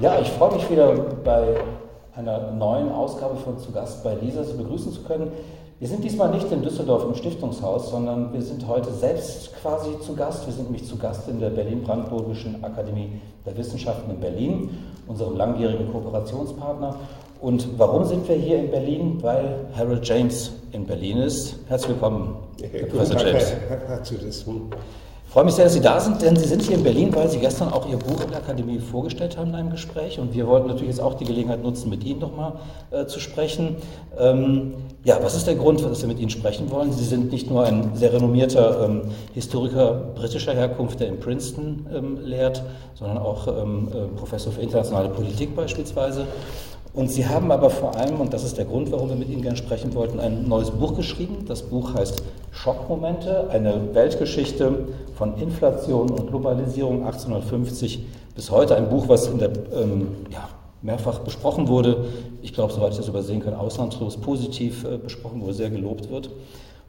Ja, ich freue mich wieder bei einer neuen Ausgabe von Zu Gast bei Lisa Sie begrüßen zu können. Wir sind diesmal nicht in Düsseldorf im Stiftungshaus, sondern wir sind heute selbst quasi zu Gast. Wir sind nämlich zu Gast in der Berlin-Brandenburgischen Akademie der Wissenschaften in Berlin, unserem langjährigen Kooperationspartner. Und warum sind wir hier in Berlin? Weil Harold James in Berlin ist. Herzlich willkommen, Herr Professor James. Herzlich ich freue mich sehr, dass Sie da sind, denn Sie sind hier in Berlin, weil Sie gestern auch Ihr Buch in der Akademie vorgestellt haben in einem Gespräch. Und wir wollten natürlich jetzt auch die Gelegenheit nutzen, mit Ihnen nochmal äh, zu sprechen. Ähm, ja, was ist der Grund, dass wir mit Ihnen sprechen wollen? Sie sind nicht nur ein sehr renommierter ähm, Historiker britischer Herkunft, der in Princeton ähm, lehrt, sondern auch ähm, äh, Professor für internationale Politik beispielsweise. Und Sie haben aber vor allem, und das ist der Grund, warum wir mit Ihnen gerne sprechen wollten, ein neues Buch geschrieben. Das Buch heißt Schockmomente, eine Weltgeschichte von Inflation und Globalisierung 1850 bis heute. Ein Buch, was in der, ähm, ja, mehrfach besprochen wurde. Ich glaube, soweit ich das übersehen kann, ausnahmslos positiv äh, besprochen wurde, sehr gelobt wird.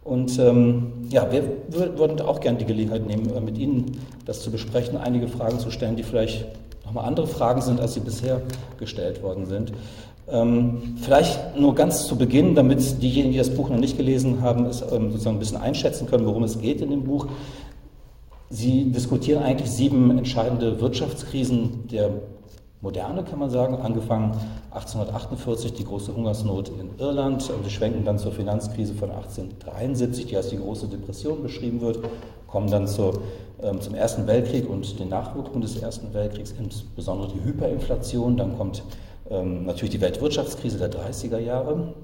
Und ähm, ja, wir würden auch gerne die Gelegenheit nehmen, äh, mit Ihnen das zu besprechen, einige Fragen zu stellen, die vielleicht nochmal andere Fragen sind, als sie bisher gestellt worden sind. Ähm, vielleicht nur ganz zu Beginn, damit diejenigen, die das Buch noch nicht gelesen haben, es ähm, sozusagen ein bisschen einschätzen können, worum es geht in dem Buch. Sie diskutieren eigentlich sieben entscheidende Wirtschaftskrisen der Moderne, kann man sagen, angefangen 1848, die große Hungersnot in Irland. Sie schwenken dann zur Finanzkrise von 1873, die als die große Depression beschrieben wird, kommen dann zur, ähm, zum Ersten Weltkrieg und den Nachwirkungen des Ersten Weltkriegs, insbesondere die Hyperinflation. Dann kommt ähm, natürlich die Weltwirtschaftskrise der 30er Jahre.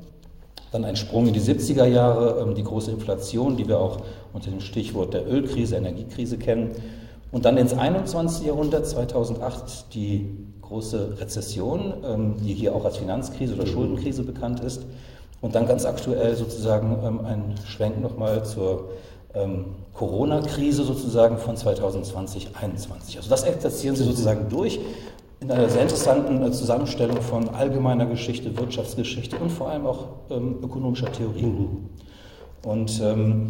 Dann ein Sprung in die 70er Jahre, ähm, die große Inflation, die wir auch unter dem Stichwort der Ölkrise, Energiekrise kennen. Und dann ins 21. Jahrhundert, 2008, die große Rezession, ähm, die hier auch als Finanzkrise oder Schuldenkrise bekannt ist. Und dann ganz aktuell sozusagen ähm, ein Schwenk nochmal zur ähm, Corona-Krise sozusagen von 2020, 2021. Also das exerzieren Sie sozusagen durch in einer sehr interessanten äh, Zusammenstellung von allgemeiner Geschichte, Wirtschaftsgeschichte und vor allem auch ökonomischer Theorie. Mhm. Und ähm,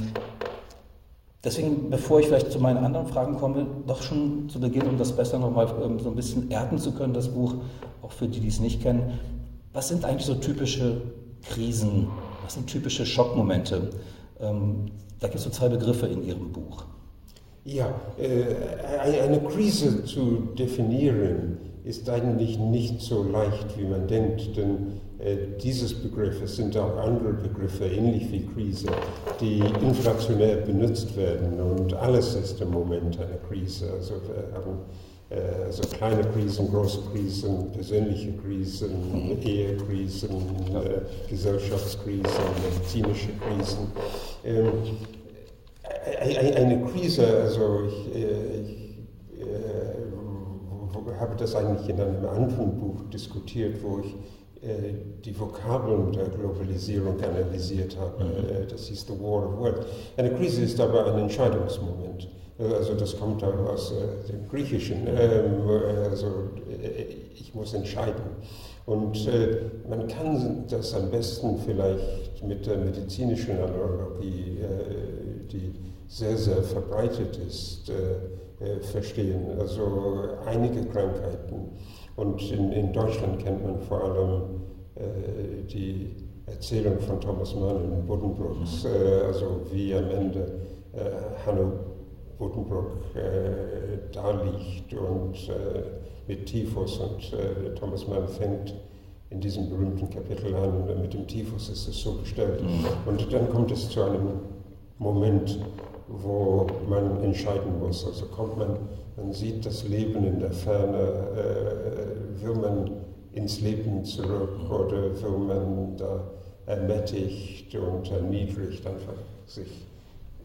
Deswegen, bevor ich vielleicht zu meinen anderen Fragen komme, doch schon zu Beginn, um das besser nochmal ähm, so ein bisschen erden zu können, das Buch, auch für die, die es nicht kennen. Was sind eigentlich so typische Krisen? Was sind typische Schockmomente? Ähm, da gibt es so zwei Begriffe in Ihrem Buch. Ja, äh, eine Krise zu definieren ist eigentlich nicht so leicht, wie man denkt, denn dieses Begriff, es sind auch andere Begriffe, ähnlich wie Krise, die inflationär benutzt werden und alles ist im Moment eine Krise. Also wir haben äh, also kleine Krisen, große Krisen, persönliche Krisen, Ehekrisen, äh, Gesellschaftskrisen, medizinische Krisen. Ähm, eine Krise, also ich, ich habe das eigentlich in einem anderen Buch diskutiert, wo ich äh, die Vokabeln der Globalisierung analysiert habe. Mhm. Äh, das hieß The War of Work. Eine Krise ist aber ein Entscheidungsmoment. Äh, also das kommt aus dem Griechischen. Ähm, also ich muss entscheiden. Und man kann das am besten vielleicht mit der medizinischen Analogie, die sehr, sehr verbreitet ist, verstehen. Also einige Krankheiten und in, in Deutschland kennt man vor allem äh, die Erzählung von Thomas Mann in Buddenbrooks, mhm. äh, also wie am Ende äh, Hanno Buddenbrook äh, da liegt und äh, mit Typhus und äh, Thomas Mann fängt in diesem berühmten Kapitel an, mit dem Typhus ist es so bestellt. Mhm. Und dann kommt es zu einem Moment, wo man entscheiden muss. Also kommt man man sieht das Leben in der Ferne, äh, will man ins Leben zurück oder will man da ermächtigt und erniedrigt einfach sich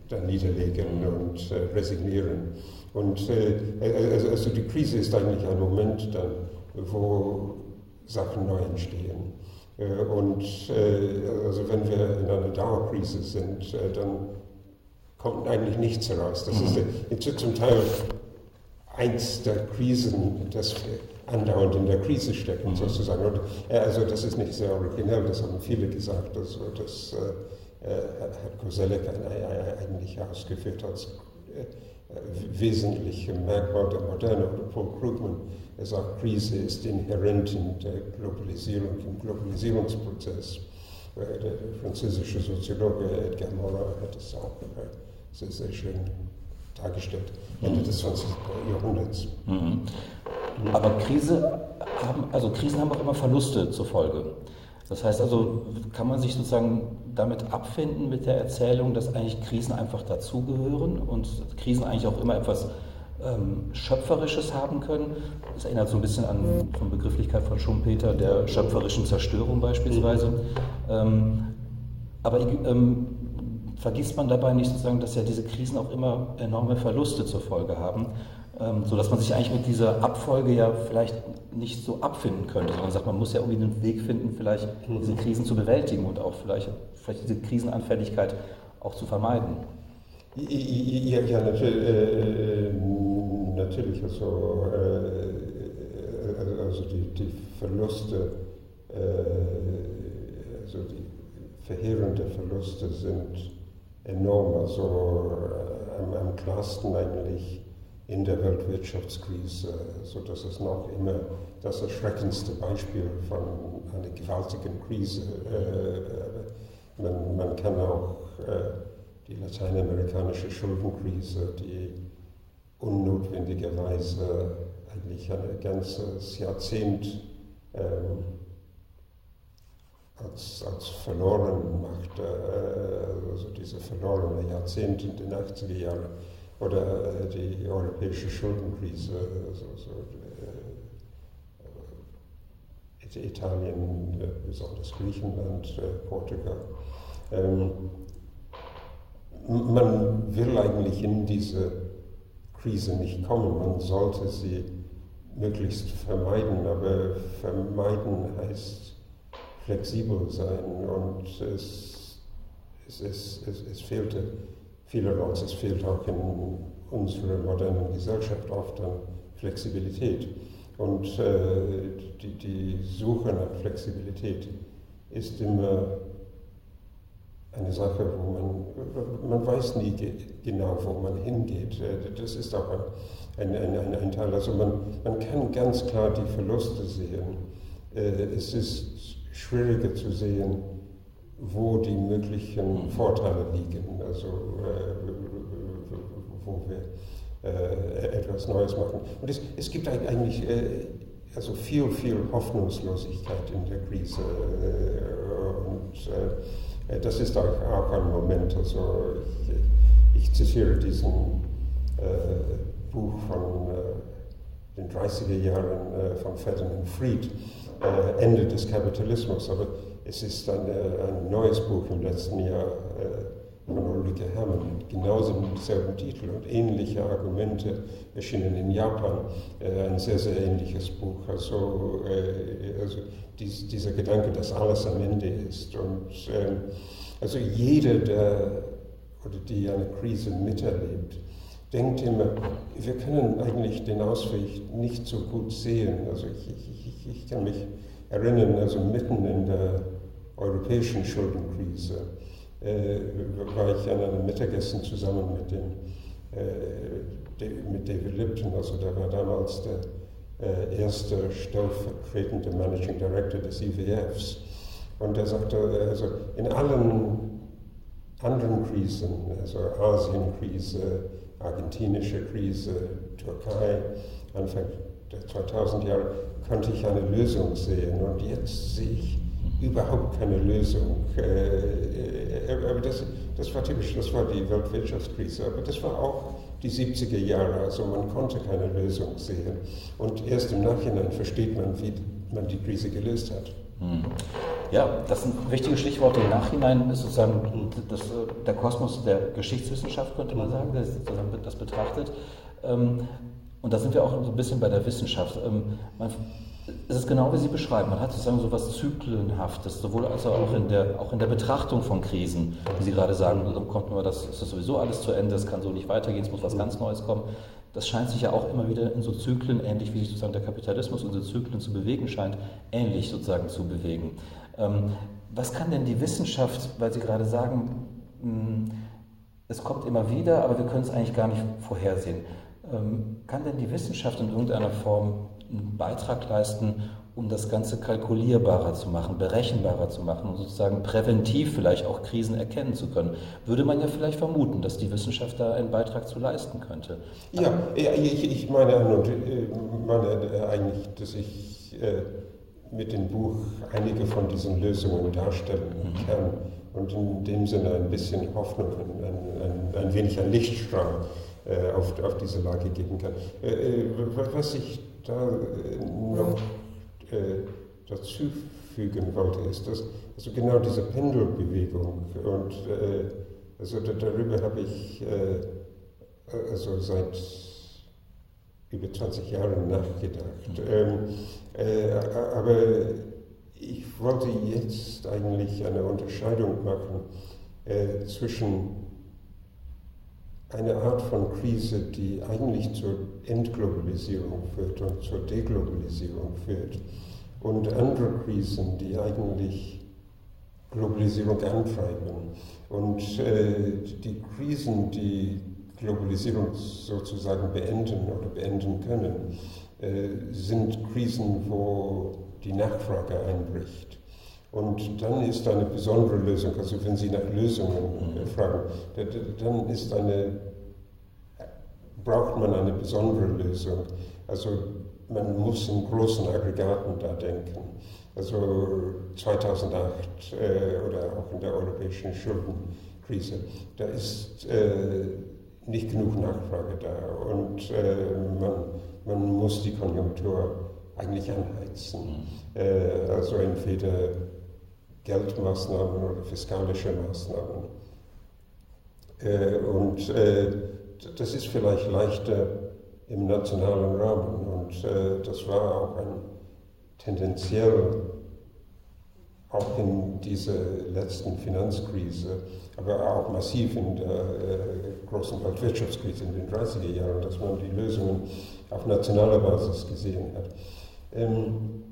da niederlegen und äh, resignieren. Und äh, also, also die Krise ist eigentlich ein Moment dann, wo Sachen neu entstehen. Äh, und äh, also wenn wir in einer Dauerkrise sind, äh, dann kommt eigentlich nichts heraus. Das ist mhm. zum Teil eins der Krisen, das wir andauernd in der Krise stecken, sozusagen. Und, äh, also das ist nicht sehr originell, das haben viele gesagt, also das äh, äh hat Koselleck eigentlich ausgeführt als wesentliche Merkmal der Moderne. Oder Paul Krugman, sagt, Krise ist inhärent in der Globalisierung, im Globalisierungsprozess. Der französische Soziologe Edgar Morin hat es auch sehr, sehr schön dargestellt, Ende des 20. Jahrhunderts. Mhm. Aber Krise haben, also Krisen haben auch immer Verluste zur Folge. Das heißt also, kann man sich sozusagen damit abfinden mit der Erzählung, dass eigentlich Krisen einfach dazugehören und Krisen eigentlich auch immer etwas ähm, Schöpferisches haben können. Das erinnert so ein bisschen an von Begrifflichkeit von Schumpeter, der schöpferischen Zerstörung beispielsweise. Ähm, aber ähm, vergisst man dabei nicht sozusagen, dass ja diese Krisen auch immer enorme Verluste zur Folge haben, ähm, sodass man sich eigentlich mit dieser Abfolge ja vielleicht nicht so abfinden könnte, sondern sagt, man muss ja irgendwie einen Weg finden, vielleicht diese Krisen zu bewältigen und auch vielleicht, vielleicht diese Krisenanfälligkeit auch zu vermeiden. Ja, ja natürlich, äh, natürlich, also, äh, also die, die Verluste, äh, also die verheerenden Verluste sind enorm, also äh, am, am klarsten eigentlich in der Weltwirtschaftskrise, sodass es noch immer das erschreckendste Beispiel von einer gewaltigen Krise. Äh, man, man kann auch äh, die lateinamerikanische Schuldenkrise, die unnotwendigerweise eigentlich ein ganzes Jahrzehnt ähm, als, als verloren machte, äh, also diese verlorene Jahrzehnte in den 80er Jahren oder äh, die europäische Schuldenkrise, also, so, äh, Italien, besonders Griechenland, Portugal. Ähm, man will eigentlich in diese Krise nicht kommen, man sollte sie möglichst vermeiden, aber vermeiden heißt flexibel sein und es, es, es, es, es fehlte vielerorts, es fehlt auch in unserer modernen Gesellschaft oft an Flexibilität. Und äh, die, die Suche nach Flexibilität ist immer eine Sache, wo man, man weiß nie genau, wo man hingeht. Äh, das ist auch ein, ein, ein, ein Teil. Also man, man kann ganz klar die Verluste sehen. Äh, es ist schwieriger zu sehen, wo die möglichen Vorteile liegen, also äh, wo wir etwas Neues machen. Und es, es gibt eigentlich also viel, viel Hoffnungslosigkeit in der Krise. Und äh, das ist auch, auch ein Moment, also ich, ich zitiere diesen äh, Buch von äh, den 30er Jahren äh, von Ferdinand Fried, äh, Ende des Kapitalismus, aber es ist ein, ein neues Buch im letzten Jahr äh, von Ulrike Herrmann mit demselben Titel und ähnliche Argumente erschienen in Japan. ein sehr, sehr ähnliches Buch. Also, also dies, dieser Gedanke, dass alles am Ende ist. Und ähm, also jeder, der oder die eine Krise miterlebt, denkt immer, wir können eigentlich den Ausweg nicht so gut sehen. Also ich, ich, ich, kann mich erinnern, also mitten in der europäischen Schuldenkrise äh, war ich an einem Mittagessen zusammen mit dem äh, mit David Lipton, also der war damals der äh, erster stellvertretende Managing Director des IWFs. Und er sagte, also in allen anderen Krisen, also Asienkrise, argentinische Krise, Türkei, Anfang der 2000 Jahre, konnte ich eine Lösung sehen. Und jetzt sehe ich überhaupt keine Lösung. Äh, äh, aber das, das war typisch, das war die Weltwirtschaftskrise, aber das war auch die 70er Jahre. Also man konnte keine Lösung sehen. Und erst im Nachhinein versteht man, wie man die Krise gelöst hat. Hm. Ja, das sind wichtige Stichworte. Im Nachhinein ist sozusagen das, der Kosmos der Geschichtswissenschaft, könnte man sagen, das, das betrachtet. Und da sind wir auch so ein bisschen bei der Wissenschaft. Ähm, man es ist genau wie Sie beschreiben. Man hat sozusagen so etwas Zyklenhaftes, sowohl also auch in, der, auch in der Betrachtung von Krisen. Wie Sie gerade sagen, dann kommt immer das, ist das sowieso alles zu Ende, es kann so nicht weitergehen, es muss was ganz Neues kommen. Das scheint sich ja auch immer wieder in so Zyklen, ähnlich wie sich sozusagen der Kapitalismus in so Zyklen zu bewegen scheint, ähnlich sozusagen zu bewegen. Ähm, was kann denn die Wissenschaft, weil Sie gerade sagen, hm, es kommt immer wieder, aber wir können es eigentlich gar nicht vorhersehen. Ähm, kann denn die Wissenschaft in irgendeiner Form einen Beitrag leisten, um das Ganze kalkulierbarer zu machen, berechenbarer zu machen und sozusagen präventiv vielleicht auch Krisen erkennen zu können? Würde man ja vielleicht vermuten, dass die Wissenschaft da einen Beitrag zu leisten könnte. Ja, ich, ich meine, äh, meine äh, eigentlich, dass ich äh, mit dem Buch einige von diesen Lösungen darstellen mhm. kann und in dem Sinne ein bisschen Hoffnung, ein, ein, ein wenig ein Lichtstrahl äh, auf, auf diese Lage geben kann. Äh, äh was ich da äh, noch äh, dazu fügen wollte, ist, dass also genau diese Pendelbewegung und äh, also darüber habe ich also seit über 20 Jahren nachgedacht. Ähm, aber ich wollte jetzt eigentlich eine Unterscheidung machen zwischen eine Art von Krise, die eigentlich zur Entglobalisierung führt und zur Deglobalisierung führt und andere Krisen, die eigentlich Globalisierung antreiben. Und äh, die Krisen, die Globalisierung sozusagen beenden oder beenden können, äh, sind Krisen, wo die Nachfrage einbricht. Und dann ist eine besondere Lösung, also wenn Sie nach Lösungen äh, fragen, dann ist eine, braucht man eine besondere Lösung. Also man muss in großen Aggregaten da denken. Also 2008 äh, oder auch in der europäischen Schuldenkrise, da ist äh, nicht genug Nachfrage da und äh, man, man muss die Konjunktur eigentlich anheizen. Äh, also entweder Geldmaßnahmen oder fiskalische Maßnahmen. Äh, und äh, das ist vielleicht leichter im nationalen Rahmen und äh, das war auch ein tendenziell auch in dieser letzten Finanzkrise, aber auch massiv in der äh, großen Weltwirtschaftskrise in den 30er Jahren, dass man die Lösungen auf nationaler Basis gesehen hat. Ähm,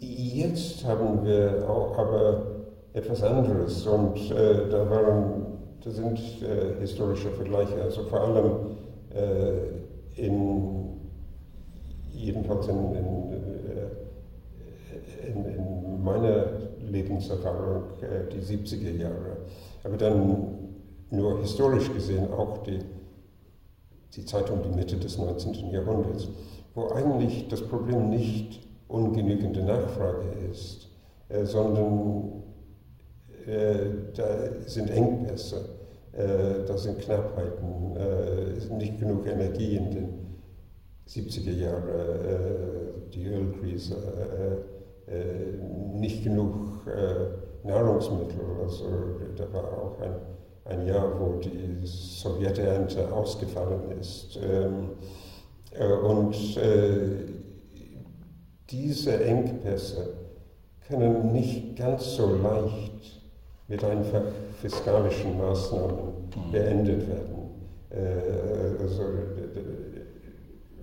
Jetzt haben wir auch aber etwas anderes und äh, da, waren, da sind äh, historische Vergleiche, also vor allem äh, in, jedenfalls in, in, äh, in, in meiner Lebenserfahrung äh, die 70er Jahre, aber dann nur historisch gesehen auch die, die Zeit um die Mitte des 19. Jahrhunderts, wo eigentlich das Problem nicht ungenügende Nachfrage ist, äh, sondern äh, da sind Engpässe, äh, da sind Knappheiten, äh, nicht genug Energie in den 70er Jahren, die Ölkrise, nicht genug Nahrungsmittel. Also da war auch ein, ein Jahr, wo die Sowjeternte ausgefallen ist. Ähm, und diese Engpässe können nicht ganz so leicht mit einfach fiskalischen Maßnahmen mhm. beendet werden. Äh, also,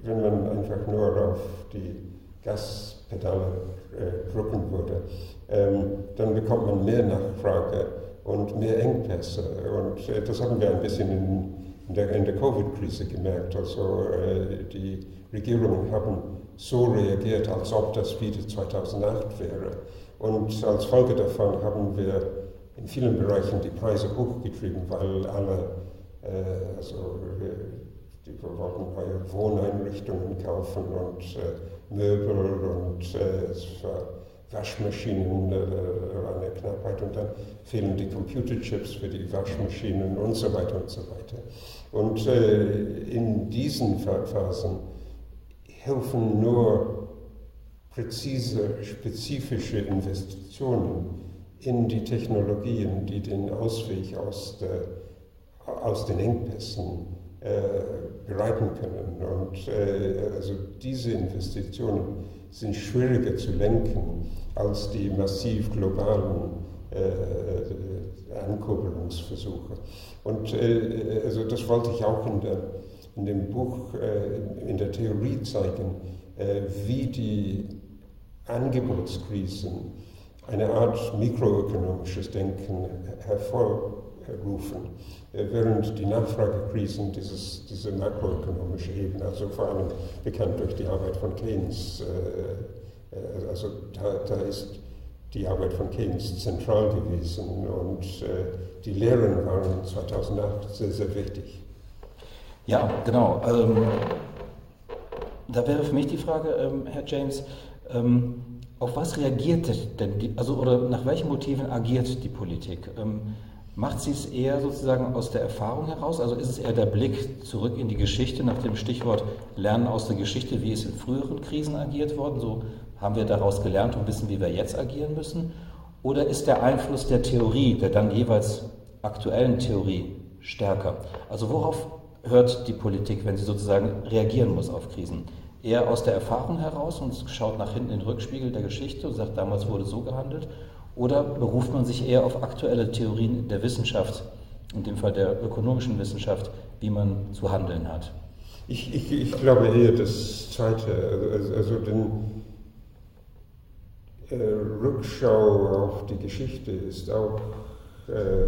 wenn man einfach nur auf die Gaspedale äh, drücken würde, ähm, dann bekommt man mehr Nachfrage und mehr Engpässe. Und äh, das haben wir ein bisschen in, in der, in der Covid-Krise gemerkt. Also die Regierungen haben so reagiert, als ob das wieder 2008 wäre. Und als Folge davon haben wir in vielen Bereichen die Preise hochgetrieben, weil alle, äh, also die wollten neue Wohneinrichtungen kaufen und äh, Möbel und äh, es war Waschmaschinen, äh, eine Knappheit und dann fehlen die Computerchips für die Waschmaschinen und so weiter und so weiter. Und äh, in diesen Phasen helfen nur präzise, spezifische Investitionen in die Technologien, die den Ausweg aus, der, aus den Engpässen äh, bereiten können. Und äh, also diese Investitionen sind schwieriger zu lenken als die massiv globalen äh, Ankurbelungsversuche. Und äh, also das wollte ich auch in der in dem Buch äh, in der Theorie zeigen, äh, wie die Angebotskrisen eine Art mikroökonomisches Denken hervor, rufen, während die Nachfragekrisen dieses, diese makroökonomische Ebene, also vor allem bekannt durch die Arbeit von Keynes, also da, da ist die Arbeit von Keynes zentral gewesen und die Lehren waren 2008 sehr, sehr wichtig. Ja, genau. Ähm, da wäre für mich die Frage, ähm, Herr James, ähm, auf was reagiert denn die, also oder nach welchen Motiven agiert die Politik? Ähm, macht sie es eher sozusagen aus der Erfahrung heraus? Also ist es eher der Blick zurück in die Geschichte nach dem Stichwort Lernen aus der Geschichte, wie ist in früheren Krisen agiert worden? So haben wir daraus gelernt und wissen, wie wir jetzt agieren müssen? Oder ist der Einfluss der Theorie, der dann jeweils aktuellen Theorie stärker? Also worauf hört die Politik, wenn sie sozusagen reagieren muss auf Krisen? Eher aus der Erfahrung heraus und schaut nach hinten in den Rückspiegel der Geschichte und sagt, damals wurde so gehandelt? Oder beruft man sich eher auf aktuelle Theorien der Wissenschaft, in dem Fall der ökonomischen Wissenschaft, wie man zu handeln hat? Ich, ich, ich glaube eher das Zweite, also, also den äh, Rückschau auf die Geschichte ist auch äh,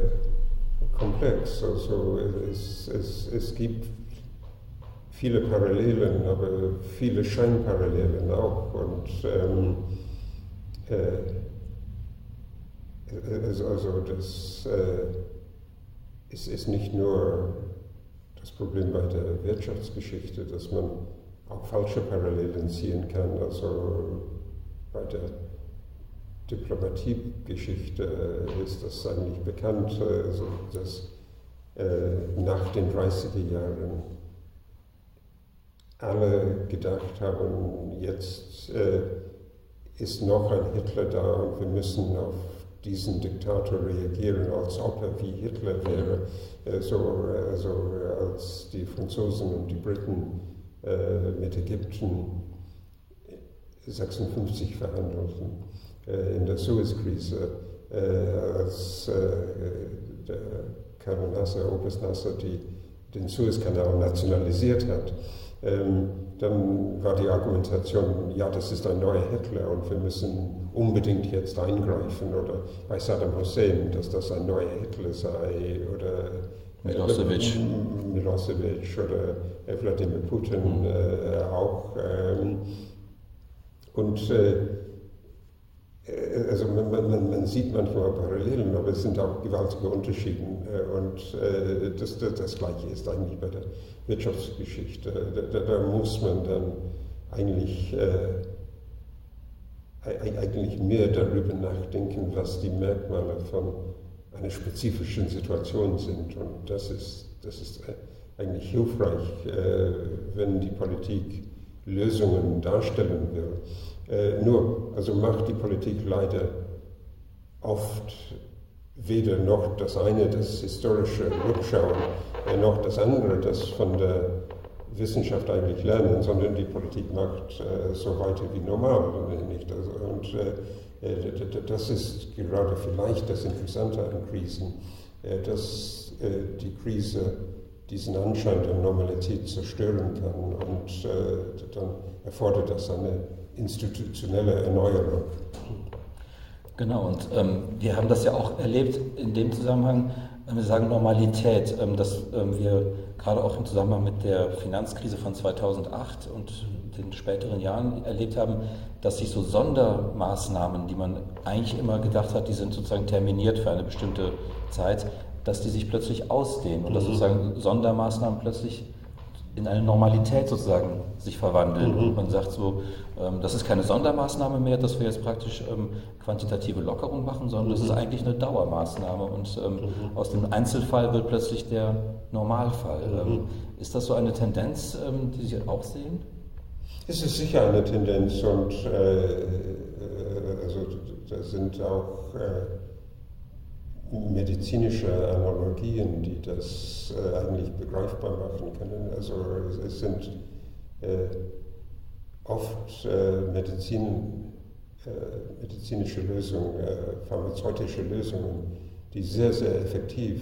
komplex. Also es, es, es gibt viele Parallelen, aber viele Scheinparallelen auch. Und ähm, äh, also das äh, ist, ist nicht nur das Problem bei der Wirtschaftsgeschichte, dass man auch falsche Parallelen ziehen kann. Also bei der Diplomatiegeschichte ist das eigentlich bekannt, also dass äh, nach den 30er Jahren alle gedacht haben, jetzt äh, ist noch ein Hitler da und wir müssen auf diesen Diktator reagieren, als ob er wie Hitler wäre, äh, so, also als die Franzosen und die Briten äh, mit Ägypten 56 verhandelten. äh, in der Suez-Krise, äh, als äh, der Karl Nasser, Oberst Nasser, die, den Suezkanal nationalisiert hat. Ähm, dann war die Argumentation, ja, das ist ein neuer Hitler und wir müssen unbedingt jetzt eingreifen oder bei Saddam Hussein, dass das ein neuer Hitler sei oder Milosevic, äh, Milosevic oder Wladimir Putin äh, auch. Ähm, und äh, äh, also man, man, man, sieht manchmal Parallelen, aber es sind auch gewaltige Unterschiede. Äh, und äh, das, das, das, Gleiche ist eigentlich bei der Wirtschaftsgeschichte. Da, da muss man dann eigentlich, äh, eigentlich mehr darüber nachdenken, was die Merkmale von einer spezifischen Situation sind. Und das ist, das ist eigentlich hilfreich, äh, wenn die Politik Lösungen darstellen will. Äh, nur, also macht die Politik leider oft weder noch das eine, das historische Rückschauen, äh, noch das andere, das von der Wissenschaft eigentlich lernen, sondern die Politik macht äh, so weiter wie normal. Nicht? Also, und äh, das ist gerade vielleicht das Interessante an Krisen, äh, dass äh, die Krise diesen Anschein der Normalität zerstören kann und dann erfordert das eine institutionelle Erneuerung. Genau, und ähm, wir haben das ja auch erlebt in dem Zusammenhang, äh, wir sagen Normalität, ähm, dass ähm, wir gerade auch im Zusammenhang mit der Finanzkrise von 2008 und den späteren Jahren erlebt haben, dass sich so Sondermaßnahmen, die man eigentlich immer gedacht hat, die sind sozusagen terminiert für eine bestimmte Zeit, dass die sich plötzlich ausdehnen und dass mhm. sozusagen Sondermaßnahmen plötzlich in eine Normalität sozusagen sich verwandeln. Mhm. Und man sagt so, ähm, das ist keine Sondermaßnahme mehr, dass wir jetzt praktisch ähm, quantitative Lockerung machen, sondern mhm. das ist eigentlich eine Dauermaßnahme. Und ähm, mhm. aus dem Einzelfall wird plötzlich der Normalfall. Mhm. Ähm, ist das so eine Tendenz, ähm, die Sie auch sehen? Es ist sicher eine Tendenz und äh, äh also da sind auch äh, medizinische Analogien, die das äh, eigentlich begreifbar machen können. Also es sind äh, oft äh, Medizin, äh, medizinische Lösungen, äh, pharmazeutische Lösungen, die sehr, sehr effektiv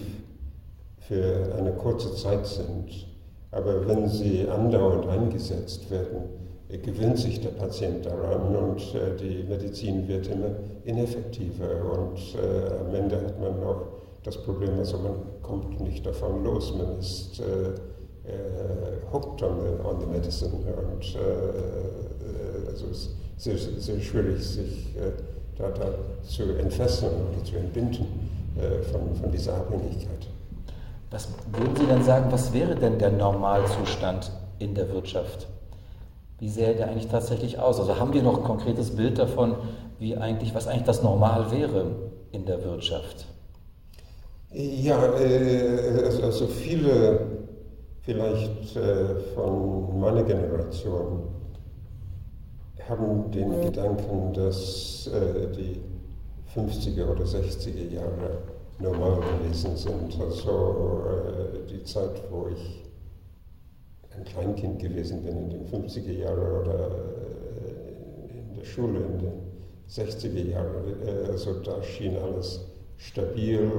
für eine kurze Zeit sind. Aber wenn sie andauernd eingesetzt werden, gewöhnt sich der Patient daran und äh, die Medizin wird immer ineffektiver und äh, am Ende hat man noch das Problem, also man kommt nicht davon los, man ist äh, äh, hooked on the, on the medicine und äh, also es ist sehr, sehr schwierig, sich äh, da, da, zu entfesseln oder zu entbinden äh, von, von dieser Abhängigkeit. Was würden Sie denn sagen, was wäre denn der Normalzustand in der Wirtschaft? Wie sähe der eigentlich tatsächlich aus? Also haben wir noch ein konkretes Bild davon, wie eigentlich, was eigentlich das Normal wäre in der Wirtschaft? Ja, äh, also, also viele vielleicht äh, von meiner Generation haben den Gedanken, dass äh, die 50er oder 60er Jahre normal gewesen sind. Also die Zeit, wo ich ein Kleinkind gewesen bin in den 50er Jahren oder in der Schule in den 60er Jahren. Also da schien alles stabil,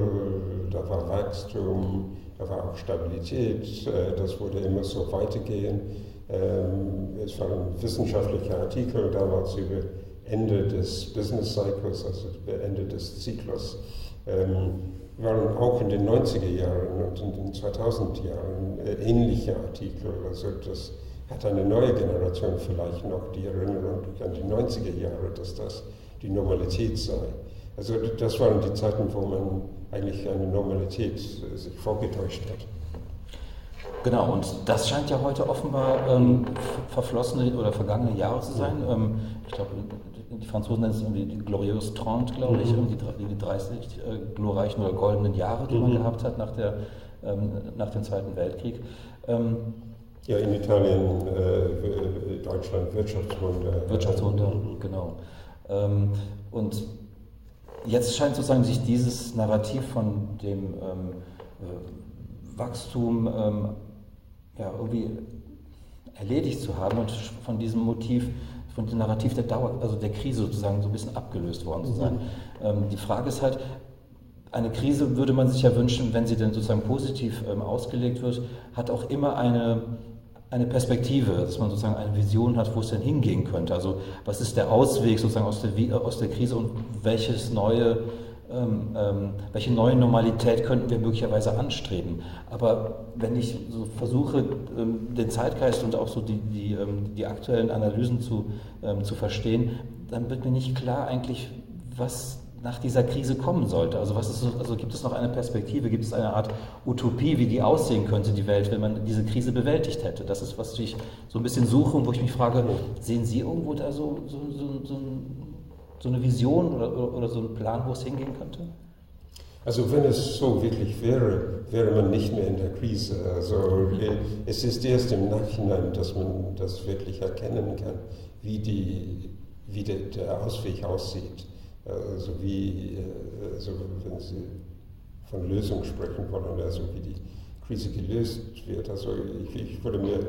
da war Wachstum, da war auch Stabilität, äh, das wurde immer so weitergehen. Ähm, es waren wissenschaftliche Artikel damals über Ende des Business Cycles, also Ende des Zyklus, ähm, waren auch in den 90er Jahren und in den 2000 Jahren äh, ähnliche Artikel. Also das hat eine neue Generation vielleicht noch die Erinnerung an die 90er Jahre, dass das die Normalität sei. Also das waren die Zeiten, wo man eigentlich eine Normalität äh, sich vorgetäuscht hat. Genau, und das scheint ja heute offenbar ähm, verflossene oder vergangene Jahre zu sein. Ähm, ich glaube, die Franzosen nennen es irgendwie die Glorieuse Trente, glaube ich, mhm. die, die 30 äh, glorreichen oder goldenen Jahre, die mhm. man gehabt hat nach, der, ähm, nach dem Zweiten Weltkrieg. Ähm, ja, in Italien, äh, Deutschland Wirtschaftswunder. Wirtschaftswunder, genau. Ähm, und jetzt scheint sozusagen sich dieses Narrativ von dem ähm, äh, Wachstum ähm, ja, irgendwie erledigt zu haben und von diesem Motiv, von dem Narrativ der Dauer, also der Krise sozusagen so ein bisschen abgelöst worden zu sein. Mhm. Ähm, die Frage ist halt, eine Krise würde man sich ja wünschen, wenn sie denn sozusagen positiv ähm, ausgelegt wird, hat auch immer eine eine Perspektive, dass man sozusagen eine Vision hat, wo es denn hingehen könnte. Also was ist der Ausweg sozusagen aus der, aus der Krise und welches neue, ähm, ähm, welche neue Normalität könnten wir möglicherweise anstreben. Aber wenn ich so versuche, ähm, den Zeitgeist und auch so die, die, ähm, die aktuellen Analysen zu, ähm, zu verstehen, dann wird mir nicht klar eigentlich, was nach dieser Krise kommen sollte. Also, was ist, also gibt es noch eine Perspektive, gibt es eine Art Utopie, wie die aussehen könnte, die Welt, wenn man diese Krise bewältigt hätte? Das ist, was ich so ein bisschen suche und wo ich mich frage, sehen Sie irgendwo da so, so, so, so, so eine Vision oder, oder so einen Plan, wo es hingehen könnte? Also wenn es so wirklich wäre, wäre man nicht mehr in der Krise. Also es ist erst im Nachhinein, dass man das wirklich erkennen kann, wie, die, wie der, der Ausweg aussieht. Also wie, äh, also wenn Sie von Lösung sprechen wollen, also wie die Krise gelöst wird. Also ich, ich würde mir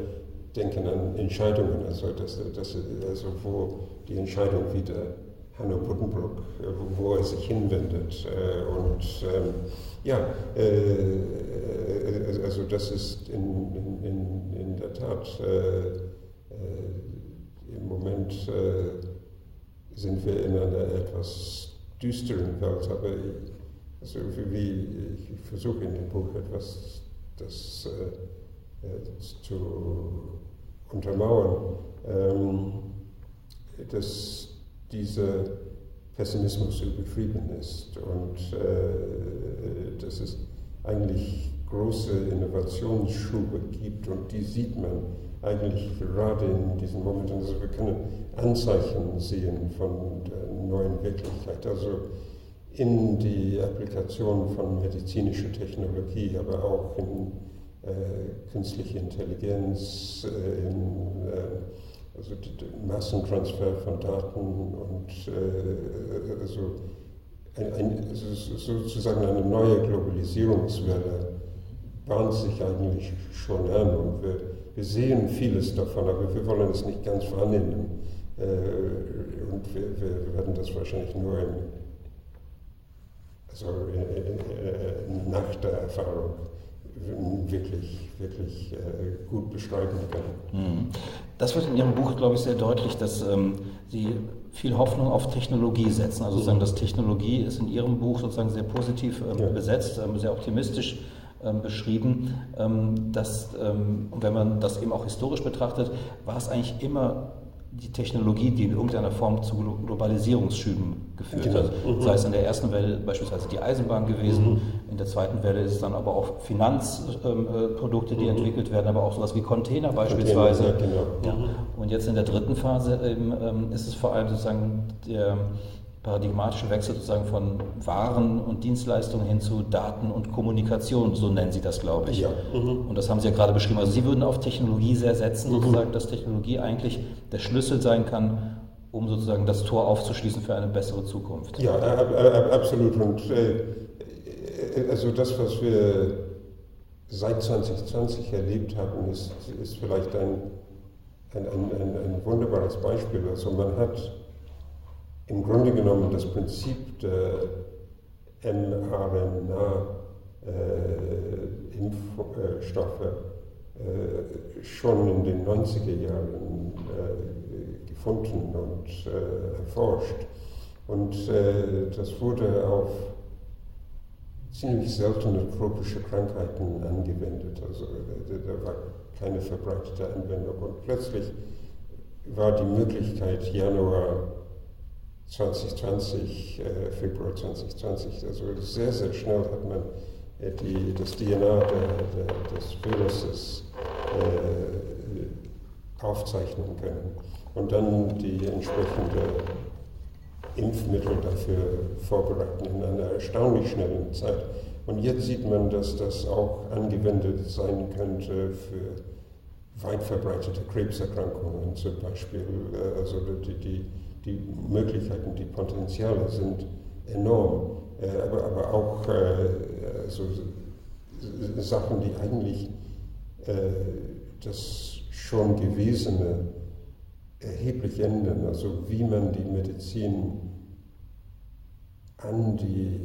denken an Entscheidungen, also, dass, dass, also wo die Entscheidung wieder Hanno Buddenbrook, äh, wo er sich hinwendet. Äh, und ähm, ja, äh, also das ist in, in, in der Tat im Moment sind wir in einer etwas düsteren Welt, aber ich, also wie, ich versuche in dem Buch etwas das äh, zu untermauern, ähm, dass dieser Pessimismus übertrieben ist und äh, dass es eigentlich große Innovationsschube gibt und die sieht man eigentlich gerade in diesen Momenten. Also wir können Anzeichen sehen von der neuen Wirklichkeit, also in die Applikation von medizinischer Technologie, aber auch in äh, künstliche Intelligenz, äh, in äh, also Massentransfer von Daten und äh, also ein, ein, sozusagen eine neue Globalisierungswelle bahnt sich eigentlich schon an und wir, wir sehen vieles davon, aber wir wollen es nicht ganz wahrnehmen. Äh, und wir, wir, werden das wahrscheinlich nur in, also in, in, nach der Erfahrung wirklich, wirklich äh, gut beschreiben kann. Mhm. Das wird in Ihrem Buch, glaube ich, sehr deutlich, dass ähm, Sie viel Hoffnung auf Technologie setzen. Also sozusagen, dass Technologie ist in Ihrem Buch sozusagen sehr positiv ähm, ja. besetzt, ähm, sehr optimistisch ähm, beschrieben. Ähm, dass, ähm, wenn man das eben auch historisch betrachtet, war es eigentlich immer die Technologie, die in irgendeiner Form zu Globalisierungsschüben geführt hat. Mhm. Sei es in der ersten Welle beispielsweise die Eisenbahn gewesen, mhm. in der zweiten Welle ist es dann aber auch Finanzprodukte, die mhm. entwickelt werden, aber auch sowas wie Container beispielsweise. Container, ja, genau. ja. Und jetzt in der dritten Phase eben, ähm, ist es vor allem sozusagen der paradigmatische Wechsel sozusagen von Waren und Dienstleistungen hin zu Daten und Kommunikation, so nennen Sie das, glaube ich. Ja. Mhm. Und das haben Sie ja gerade beschrieben. Also Sie würden auf Technologie sehr setzen, mhm. sozusagen, dass Technologie eigentlich der Schlüssel sein kann, um sozusagen das Tor aufzuschließen für eine bessere Zukunft. Ja, absolut. Und äh, also das, was wir seit 2020 erlebt haben, ist, ist vielleicht ein, ein, ein, ein wunderbares Beispiel. Also man hat im Grunde genommen das Prinzip der mRNA-Impfstoffe äh, schon in den 90er Jahren äh, gefunden und äh, erforscht. Und das wurde auf ziemlich seltene tropische Krankheiten angewendet. Also da war keine verbreitete Anwendung. Und plötzlich war die Möglichkeit, Januar 2020, äh, Februar 2020. Also sehr, sehr schnell hat man äh, die, das DNA der, der, des Viruses äh, aufzeichnen können und dann die entsprechende Impfmittel dafür vorbereiten in einer erstaunlich schnellen Zeit. Und jetzt sieht man, dass das auch angewendet sein könnte für weit verbreitete Krebserkrankungen zum Beispiel. Äh, also die, die die Möglichkeiten, die Potenziale sind enorm, äh, aber, aber auch äh, so Sachen, die eigentlich äh, das schon Gewesene erheblich ändern, also wie man die Medizin an die,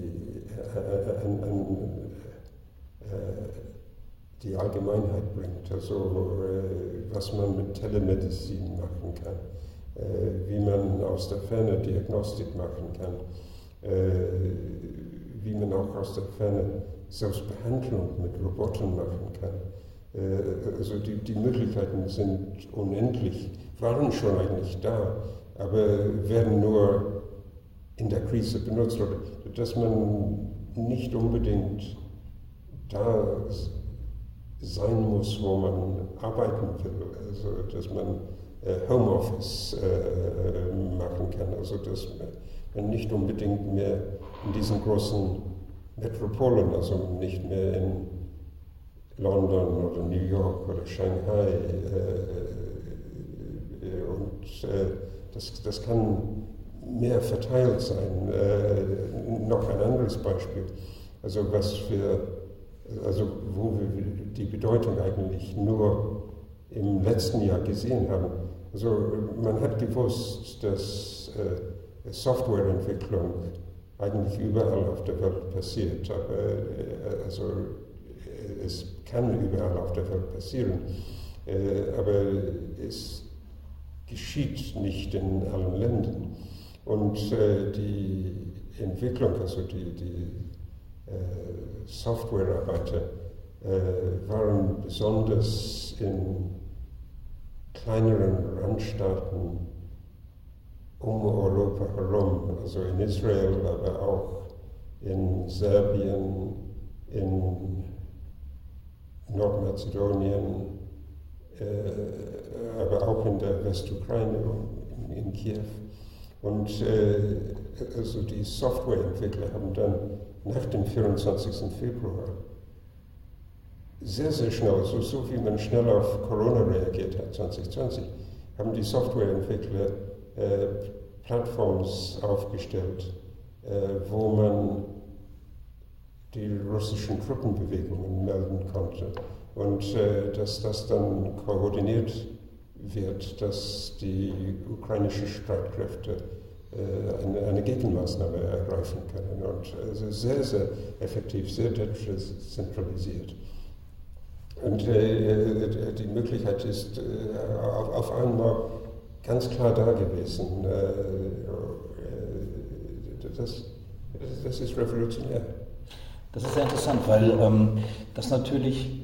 an, an die Allgemeinheit bringt, also was man mit Telemedizin machen kann wie man aus der Ferne Diagnostik machen kann, äh, wie man auch aus der Ferne Selbstbehandlung mit Robotern machen kann. Äh, also die, die Möglichkeiten sind unendlich, waren schon eigentlich da, aber werden nur in der Krise benutzt, dass man nicht unbedingt da sein muss, wo man arbeiten will. Also dass man äh, Homeoffice äh, machen kann. Also dass man nicht unbedingt mehr in diesen großen Metropolen, also nicht mehr in London oder New York oder Shanghai äh, und das, das kann mehr verteilt sein. noch ein anderes Beispiel, also was wir, also wo wir die Bedeutung eigentlich nur im letzten Jahr gesehen haben, also man hat gewusst, dass äh, Softwareentwicklung eigentlich überall auf der Welt passiert, aber äh, also, äh, es kann überall auf der Welt passieren, äh, aber es geschieht nicht in allen Ländern. Und äh, die Entwicklung, also die, die äh, Softwarearbeiter, waren besonders in kleineren Randstaaten um Europa herum, also in Israel, aber auch in Serbien, in Nordmazedonien, äh, aber auch in der Westukraine, in, in Kiew. Und äh, also die Softwareentwickler haben dann nach dem 24. Februar sehr, sehr schnell, so, so wie man schnell auf Corona reagiert hat 2020, haben die Softwareentwickler äh, Plattforms aufgestellt, äh, wo man die russischen Truppenbewegungen melden konnte. Und äh, dass das dann koordiniert wird, dass die ukrainischen Streitkräfte äh, eine, eine, Gegenmaßnahme ergreifen können. Und also sehr, sehr effektiv, sehr dezentralisiert. Und äh, die Möglichkeit ist äh, auf, auf, einmal ganz klar da gewesen. Äh, das, das ist revolutionär. Das ist sehr interessant, weil ähm, das natürlich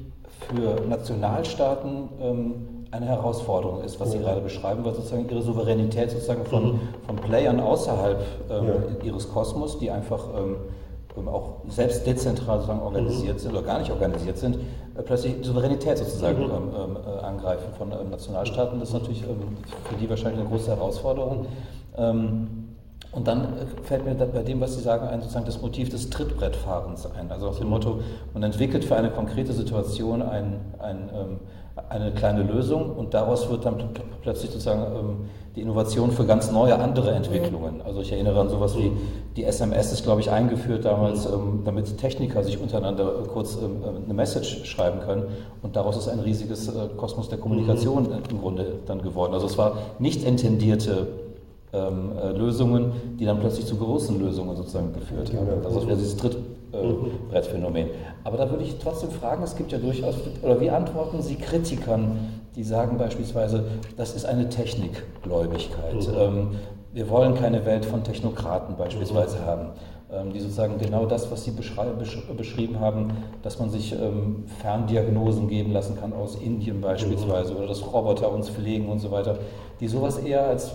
für Nationalstaaten ähm, eine Herausforderung ist, was Sie gerade beschreiben, weil sozusagen ihre Souveränität sozusagen von, mhm. von Playern außerhalb ähm, ja. ihres Kosmos, die einfach ähm, auch selbst dezentral sozusagen organisiert mhm. sind oder gar nicht organisiert sind, äh, plötzlich Souveränität sozusagen mhm. Ähm, äh, angreifen von ähm, Nationalstaaten. Das ist natürlich für die wahrscheinlich eine große Herausforderung. Und dann äh, fällt mir bei dem, was Sie sagen, ein, sozusagen das Motiv des Trittbrettfahrens ein. Also aus dem Motto, man entwickelt für eine konkrete Situation ein, ein, ähm, eine kleine Lösung und daraus wird dann plötzlich sozusagen ähm, die Innovation für ganz neue andere Entwicklungen. Also ich erinnere an sowas wie die SMS ist, glaube ich, eingeführt damals, ähm, damit Techniker sich untereinander äh, kurz eine Message schreiben können und daraus ist ein riesiges äh, Kosmos der Kommunikation mhm. im Grunde dann geworden. Also es war nicht intendierte ähm, äh, Lösungen, die dann plötzlich zu großen Lösungen sozusagen geführt haben. Das ist dieses Trittbrettphänomen. Äh, Aber da würde ich trotzdem fragen, es gibt ja durchaus, oder wie antworten Sie Kritikern, die sagen beispielsweise, das ist eine Technikgläubigkeit. Mhm. Ähm, wir wollen keine Welt von Technokraten beispielsweise mhm. haben ähm, die sozusagen genau das, was Sie beschrieben haben, dass man sich ähm, Ferndiagnosen geben lassen kann aus Indien beispielsweise mhm. oder dass Roboter uns pflegen und so weiter, die sowas eher als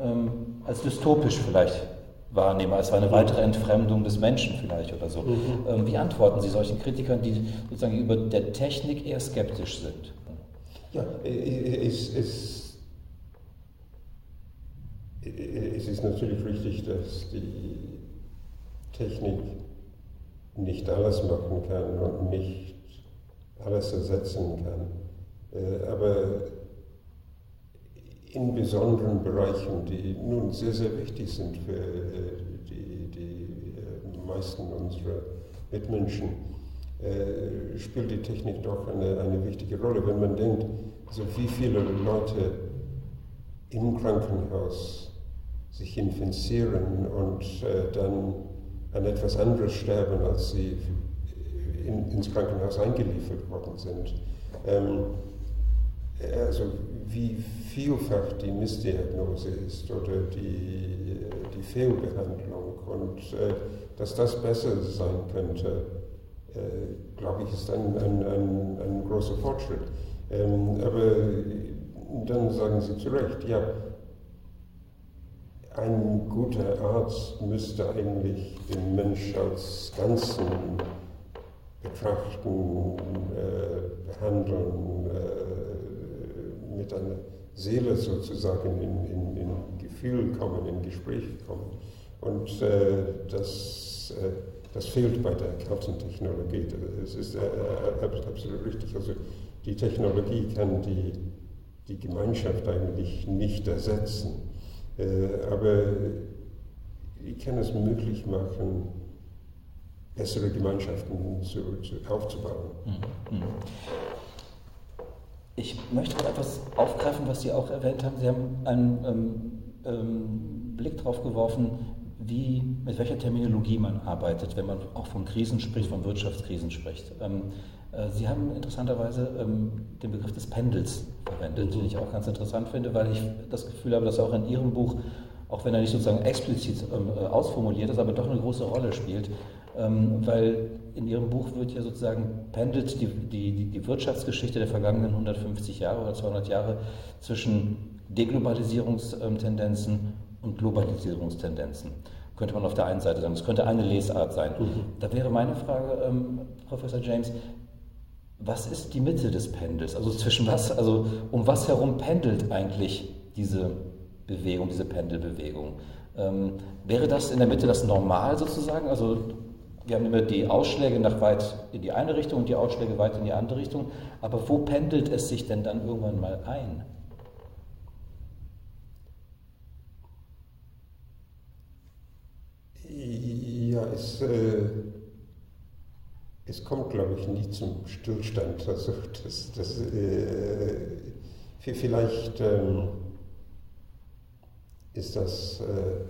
ähm, als dystopisch vielleicht wahrnehme, als eine weitere Entfremdung des Menschen vielleicht oder so. Mhm. Ähm, wie antworten Sie solchen Kritikern, die sozusagen über der Technik eher skeptisch sind? Ja, es, es, es ist natürlich richtig, dass die Technik nicht alles machen kann und nicht alles ersetzen kann. Äh, aber in besonderen Bereichen, die nun sehr, sehr wichtig sind für äh, die, die äh, meisten unserer Mitmenschen, äh, spielt die Technik doch eine, eine wichtige Rolle. Wenn man denkt, so wie viele Leute im Krankenhaus sich infizieren und dann an etwas anderes sterben, als sie in, ins Krankenhaus eingeliefert worden sind. Ähm, also wie vielfach die Missdiagnose ist oder die, die Fehlbehandlung und äh, dass das besser sein könnte, äh, glaube ich, ist ein, ein, ein, ein großer Fortschritt. Ähm, aber dann sagen Sie zu Recht, ja, ein guter Arzt müsste eigentlich den Mensch als Ganzen betrachten, äh, behandeln, äh, mit einer Seele sozusagen in, in, in Gefühl kommen, in Gespräch kommen. Und äh, das, äh, das fehlt bei der Quantentechnologie. Es ist äh, absolut richtig. Also die Technologie kann die, die Gemeinschaft eigentlich nicht ersetzen. Äh, aber ich kann es möglich machen, bessere Gemeinschaften zu, zu aufzubauen. Mhm. Mhm. Ich möchte etwas aufgreifen, was Sie auch erwähnt haben. Sie haben einen ähm, ähm, Blick darauf geworfen, wie, mit welcher Terminologie man arbeitet, wenn man auch von Krisen spricht, von Wirtschaftskrisen spricht. Ähm, äh, Sie haben interessanterweise ähm, den Begriff des Pendels verwendet, den ich auch ganz interessant finde, weil ich das Gefühl habe, dass auch in Ihrem Buch, auch wenn er nicht sozusagen explizit ähm, äh, ausformuliert ist, aber doch eine große Rolle spielt, ähm, weil in Ihrem Buch wird ja sozusagen pendelt die, die, die Wirtschaftsgeschichte der vergangenen 150 Jahre oder 200 Jahre zwischen Deglobalisierungstendenzen und Globalisierungstendenzen. Könnte man auf der einen Seite sagen, das könnte eine Lesart sein. Mhm. Da wäre meine Frage, ähm, Professor James, was ist die Mitte des Pendels? Also zwischen was, also um was herum pendelt eigentlich diese Bewegung, diese Pendelbewegung? Ähm, wäre das in der Mitte das Normal sozusagen? Also wir haben immer die Ausschläge nach weit in die eine Richtung und die Ausschläge weit in die andere Richtung. Aber wo pendelt es sich denn dann irgendwann mal ein? Ja, es, äh, es kommt, glaube ich, nie zum Stillstand. Also das, das, äh, vielleicht ähm, ist das. Äh,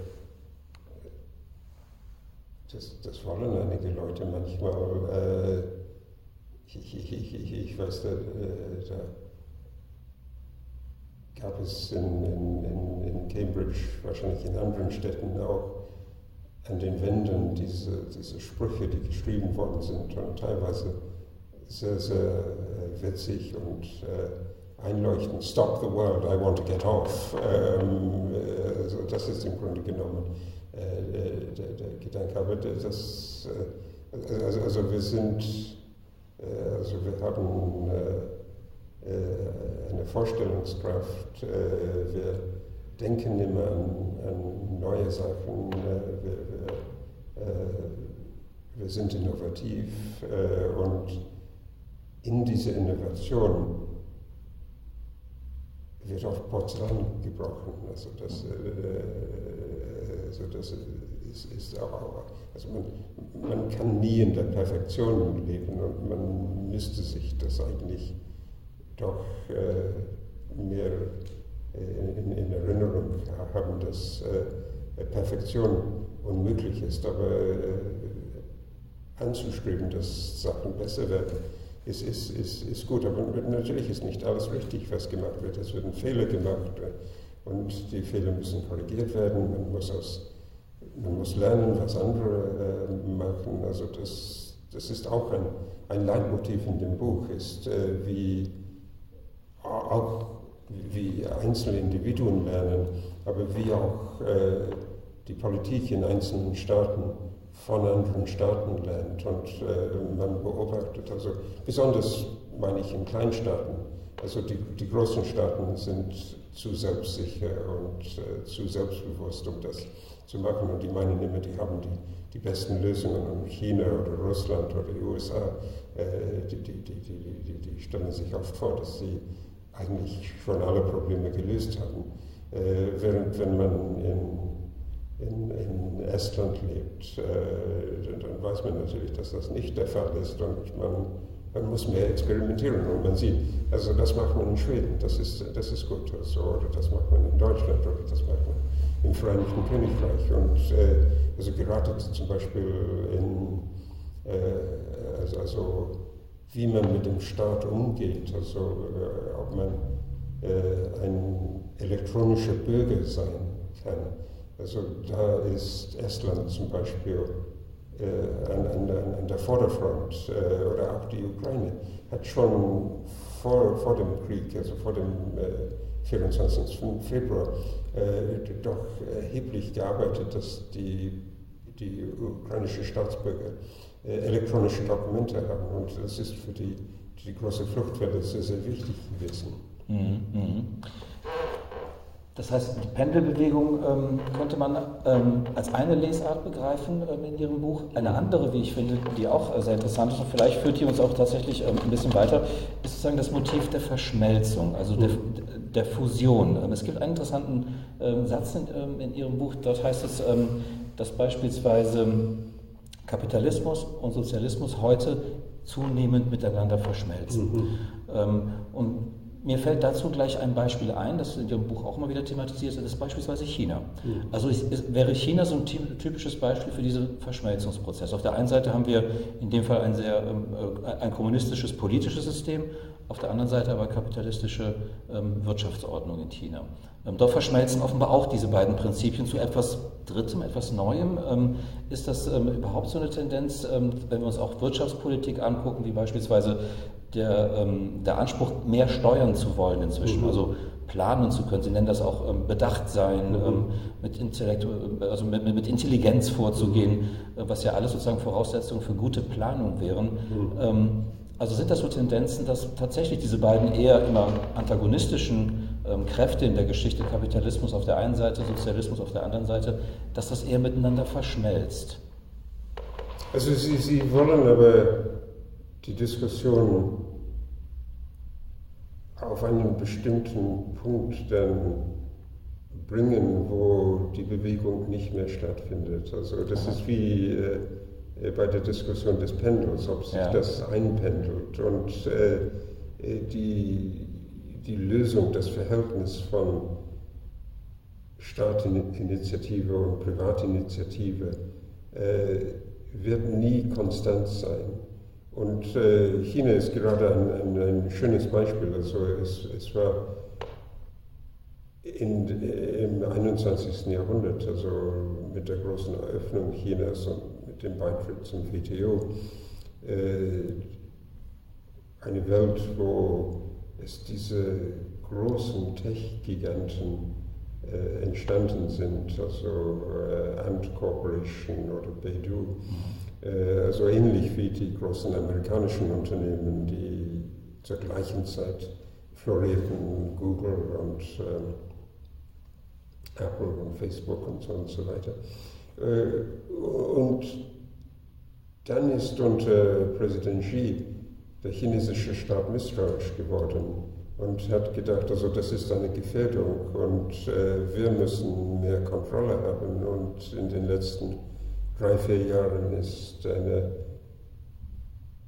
das, das wollen einige Leute manchmal. Äh, ich, ich, ich, ich weiß, da, da gab es in, in, in, Cambridge, wahrscheinlich in anderen Städten auch, an den Wänden diese, diese Sprüche, die geschrieben worden sind und teilweise sehr, sehr witzig und äh, einleuchtend. Stop the world, I want to get off. Ähm, also das ist im Grunde genommen äh, der, der, Gedanke. Aber das, äh, also, also wir sind, äh, also wir haben äh, äh, eine Vorstellungskraft, wir denken immer an, an neue Sachen, wir, wir, wir sind innovativ und in diese Innovation wird oft Porzellan gebrochen. Also das, äh, also das ist, ist auch, also man, man kann nie in der Perfektion leben und man müsste sich das eigentlich doch äh, mehr in, in, Erinnerung haben, dass äh, Perfektion unmöglich ist, aber äh, anzustreben, dass Sachen besser werden ist, ist, ist, ist gut. Aber natürlich ist nicht alles richtig, was gemacht wird. Es werden Fehler gemacht und die Fehler müssen korrigiert werden. Man muss, aus, man muss lernen, was andere äh, machen. Also das, das ist auch ein, ein Leitmotiv in dem Buch, ist äh, wie auch wie einzelne Individuen lernen, aber wie auch äh, die Politik in einzelnen Staaten von anderen Staaten lernt und äh, man beobachtet, also besonders meine ich in Kleinstaaten, also die, die großen Staaten sind zu selbstsicher und äh, zu selbstbewusst, um das zu machen. Und die meinen immer, die haben die, die besten Lösungen. Und China oder Russland oder die USA, äh, die, die, die, die, stellen sich oft vor, dass sie eigentlich schon alle Probleme gelöst haben, äh, während wenn man in in, in Estland lebt, äh, dann weiß man natürlich, dass das nicht der Fall ist und man, man muss mehr experimentieren und man sieht, also das macht man in Schweden, das ist, das ist gut, also, oder das macht man in Deutschland oder das macht man im Vereinigten Königreich und äh, also gerade zum Beispiel in, äh, also, also, wie man mit dem Staat umgeht, also äh, ob man äh, ein elektronischer Bürger sein kann also da ist Estland zum Beispiel äh, an, an, an, der Vorderfront äh, oder auch die Ukraine hat schon vor, vor dem Krieg, also vor dem äh, 24. Februar, äh, doch erheblich gearbeitet, dass die, die ukrainischen Staatsbürger äh, elektronische Dokumente haben. Und das ist für die, die große Fluchtwelle sehr, sehr wichtig gewesen. Mhm, mh. Das heißt, die Pendelbewegung ähm, könnte man ähm, als eine Lesart begreifen ähm, in Ihrem Buch. Eine andere, wie ich finde, die auch äh, sehr interessant ist und vielleicht führt die uns auch tatsächlich ähm, ein bisschen weiter, ist sozusagen das Motiv der Verschmelzung, also der, der Fusion. Ähm, es gibt einen interessanten ähm, Satz in, in, Ihrem Buch, dort heißt es, dass beispielsweise Kapitalismus und Sozialismus heute zunehmend miteinander verschmelzen. Mhm. und mir fällt dazu gleich ein Beispiel ein, das in Ihrem Buch auch immer wieder thematisiert ist, das ist beispielsweise China. Mhm. Also es, es, wäre China so ein typisches Beispiel für diesen Verschmelzungsprozess. Auf der einen Seite haben wir in dem Fall ein sehr ähm, äh, ein kommunistisches politisches System, auf der anderen Seite aber kapitalistische ähm, Wirtschaftsordnung in China. Ähm, dort verschmelzen offenbar auch diese beiden Prinzipien zu etwas Drittem, etwas Neuem. Ähm, ist das ähm, überhaupt so eine Tendenz, ähm, wenn wir uns auch Wirtschaftspolitik angucken, wie beispielsweise der, ähm, der Anspruch, mehr steuern zu wollen inzwischen, mhm. also planen zu können. Sie nennen das auch bedacht sein, mhm. mit, Intellekt, also mit, mit, Intelligenz vorzugehen, mhm. was ja alles sozusagen Voraussetzungen für gute Planung wären. Also sind das so Tendenzen, dass tatsächlich diese beiden eher immer antagonistischen ähm, Kräfte in der Geschichte, Kapitalismus auf der einen Seite, Sozialismus auf der anderen Seite, dass das eher miteinander verschmelzt? Also Sie, Sie wollen aber die Diskussion auf einen bestimmten Punkt dann bringen, wo die Bewegung nicht mehr stattfindet. Also das ist wie äh, bei der Diskussion des Pendels, ob sich ja. das einpendelt. Und äh, die, die Lösung, das Verhältnis von Staatinitiative und Privatinitiative äh, wird nie konstant sein. Und äh, China ist gerade ein, ein, ein, schönes Beispiel. Also es, es war in, im 21. Jahrhundert, also mit der großen Eröffnung Chinas und dem Beitritt zum WTO, äh, eine Welt, wo es diese großen Tech-Giganten äh, entstanden sind, also äh, Ant Corporation oder Beidou, äh, also ähnlich wie die großen amerikanischen Unternehmen, die zur gleichen Zeit florierten, Google und ähm, Apple und Facebook und so und so weiter. Äh, und dann ist unter Präsident Xi der chinesische Staat misstrauisch geworden und hat gedacht, also das ist eine Gefährdung und äh, wir müssen mehr Kontrolle haben. Und in den letzten drei, vier Jahren ist eine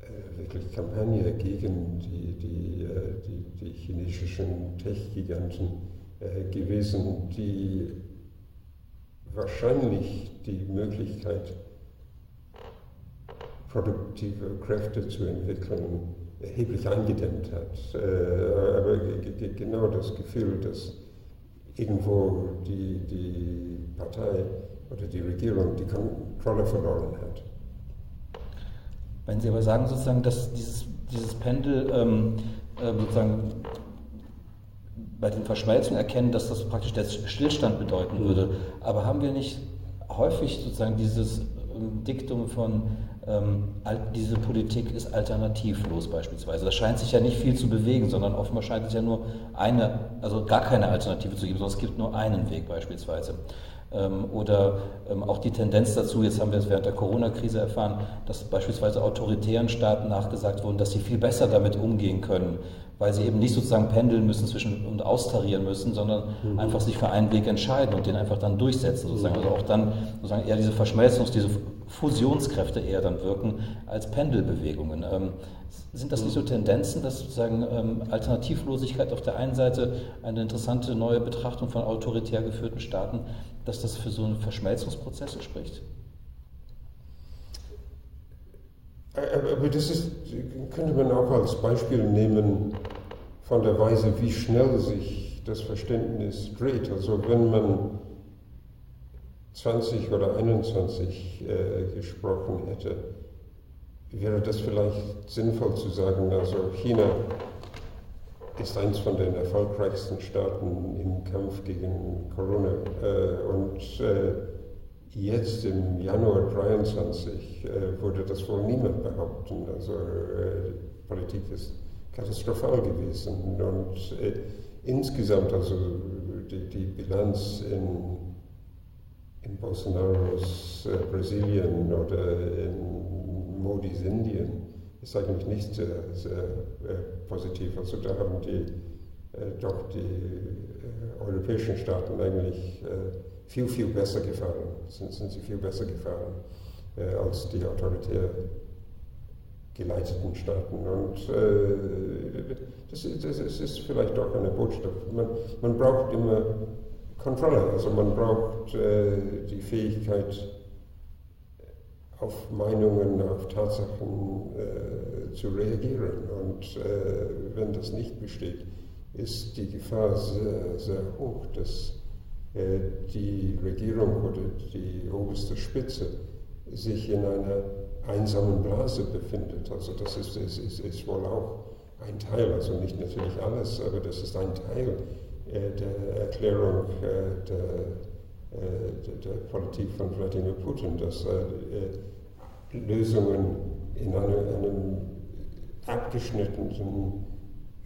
äh, wirklich Kampagne gegen die, die, die, die chinesischen Tech-Giganten gewesen, die wahrscheinlich die Möglichkeit, produktive Kräfte zu entwickeln, erheblich eingedämmt hat. Äh, aber genau das Gefühl, dass irgendwo die, die Partei oder die Regierung die Kontrolle verloren hat. Wenn Sie aber sagen, sozusagen, dass dieses, dieses Pendel ähm, äh, sozusagen bei den Verschmelzungen erkennen, dass das praktisch der Stillstand bedeuten mhm. würde. Aber haben wir nicht häufig sozusagen dieses ähm, Diktum von ähm, diese Politik ist alternativlos beispielsweise. Da scheint sich ja nicht viel zu bewegen, sondern offenbar scheint es ja nur eine, also gar keine Alternative zu geben, sondern es gibt nur einen Weg beispielsweise. Ähm, oder ähm, auch die Tendenz dazu, jetzt haben wir es während der Corona-Krise erfahren, dass beispielsweise autoritären Staaten nachgesagt wurden, dass sie viel besser damit umgehen können, weil sie eben nicht sozusagen pendeln müssen zwischen und austarieren müssen, sondern mhm. einfach sich für einen Weg entscheiden und den einfach dann durchsetzen sozusagen. Also auch dann sozusagen eher diese Verschmelzungs-, diese Fusionskräfte eher dann wirken als Pendelbewegungen. Ähm, sind das nicht so Tendenzen, dass sozusagen ähm, Alternativlosigkeit auf der einen Seite eine interessante neue Betrachtung von autoritär geführten Staaten, dass das für so einen Verschmelzungsprozess spricht? Aber das ist, könnte man auch als Beispiel nehmen von der Weise, wie schnell sich das Verständnis dreht. Also wenn man 20 oder 21 äh, gesprochen hätte, wäre das vielleicht sinnvoll zu sagen, also China ist eins von den erfolgreichsten Staaten im Kampf gegen Corona äh, und äh, Jetzt im Januar 23 äh, würde das wohl niemand behaupten. Also äh, Politik ist katastrophal gewesen. Und äh, insgesamt, also die, die Bilanz in, in Bolsonaros äh, Brasilien oder in Modis Indien ist eigentlich nicht sehr, sehr positiv. Also da haben die doch die europäischen Staaten eigentlich viel, viel besser gefahren, sind, sind sie viel besser gefahren äh, als die autoritär geleiteten Staaten. Und äh, das, das, das, ist vielleicht auch eine Botschaft. Man, man braucht immer Kontrolle, also man braucht äh, die Fähigkeit, auf Meinungen, auf Tatsachen äh, zu reagieren. Und äh, wenn das nicht besteht, ist die Gefahr sehr, sehr hoch, dass die Regierung oder die oberste Spitze sich in einer einsamen Blase befindet. Also das ist, ist, ist, ist wohl auch ein Teil, also nicht natürlich alles, aber das ist ein Teil äh, der Erklärung äh, der, der, der, Politik von Wladimir Putin, dass er Lösungen in einem, einem abgeschnittenen,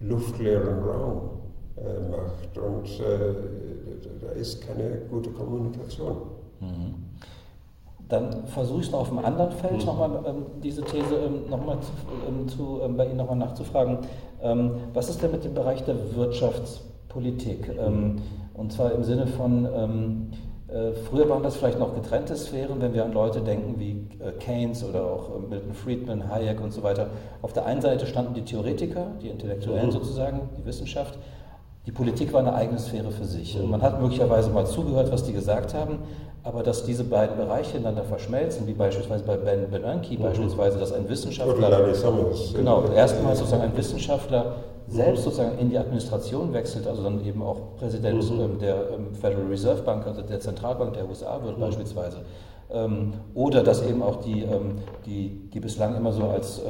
luftleeren Raum macht. Und da ist keine gute Kommunikation. Mhm. Dann versuche ich es noch auf einem anderen Feld mhm. nochmal ähm, diese These ähm, nochmal zu, ähm, zu, ähm, bei Ihnen nochmal nachzufragen. Ähm, was ist denn mit dem Bereich der Wirtschaftspolitik? Mhm. und zwar im Sinne von, äh, früher waren das vielleicht noch getrennte Sphären, wenn wir an Leute denken wie äh, Keynes oder auch äh, Milton Friedman, Hayek und so weiter. Auf der einen Seite standen die Theoretiker, die Intellektuellen mhm. sozusagen, die Wissenschaft Die Politik war eine eigene Sphäre für sich. Man hat möglicherweise mal zugehört, was die gesagt haben, aber dass diese beiden Bereiche ineinander verschmelzen, wie beispielsweise bei Ben Bernanke, mhm. beispielsweise, dass ein Wissenschaftler, genau, erstmals sozusagen ein Wissenschaftler selbst sozusagen in die Administration wechselt, also dann eben auch Präsident mhm. ähm, der ähm, Federal Reserve Bank, also der Zentralbank der USA wird mhm. beispielsweise. Ähm, oder dass eben auch die, die, die bislang immer so als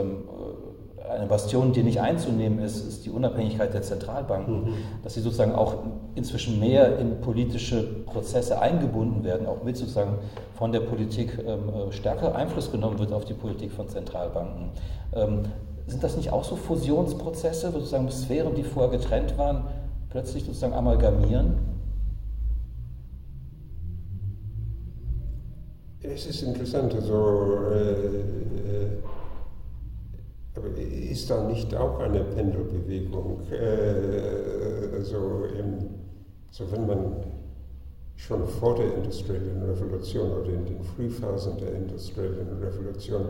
eine Bastion, die nicht einzunehmen ist, ist die Unabhängigkeit der Zentralbanken, mhm. dass sie sozusagen auch inzwischen mehr in politische Prozesse eingebunden werden, auch mit sozusagen von der Politik ähm, äh, stärker Einfluss genommen wird auf die Politik von Zentralbanken. Ähm, sind das nicht auch so Fusionsprozesse, wo sozusagen Sphären, die vorher getrennt waren, plötzlich sozusagen amalgamieren? Es ist interessant, also äh, äh ist da nicht auch eine Pendelbewegung? Äh, also, im, so wenn man schon vor der industriellen Revolution oder in den Frühphasen der industriellen Revolution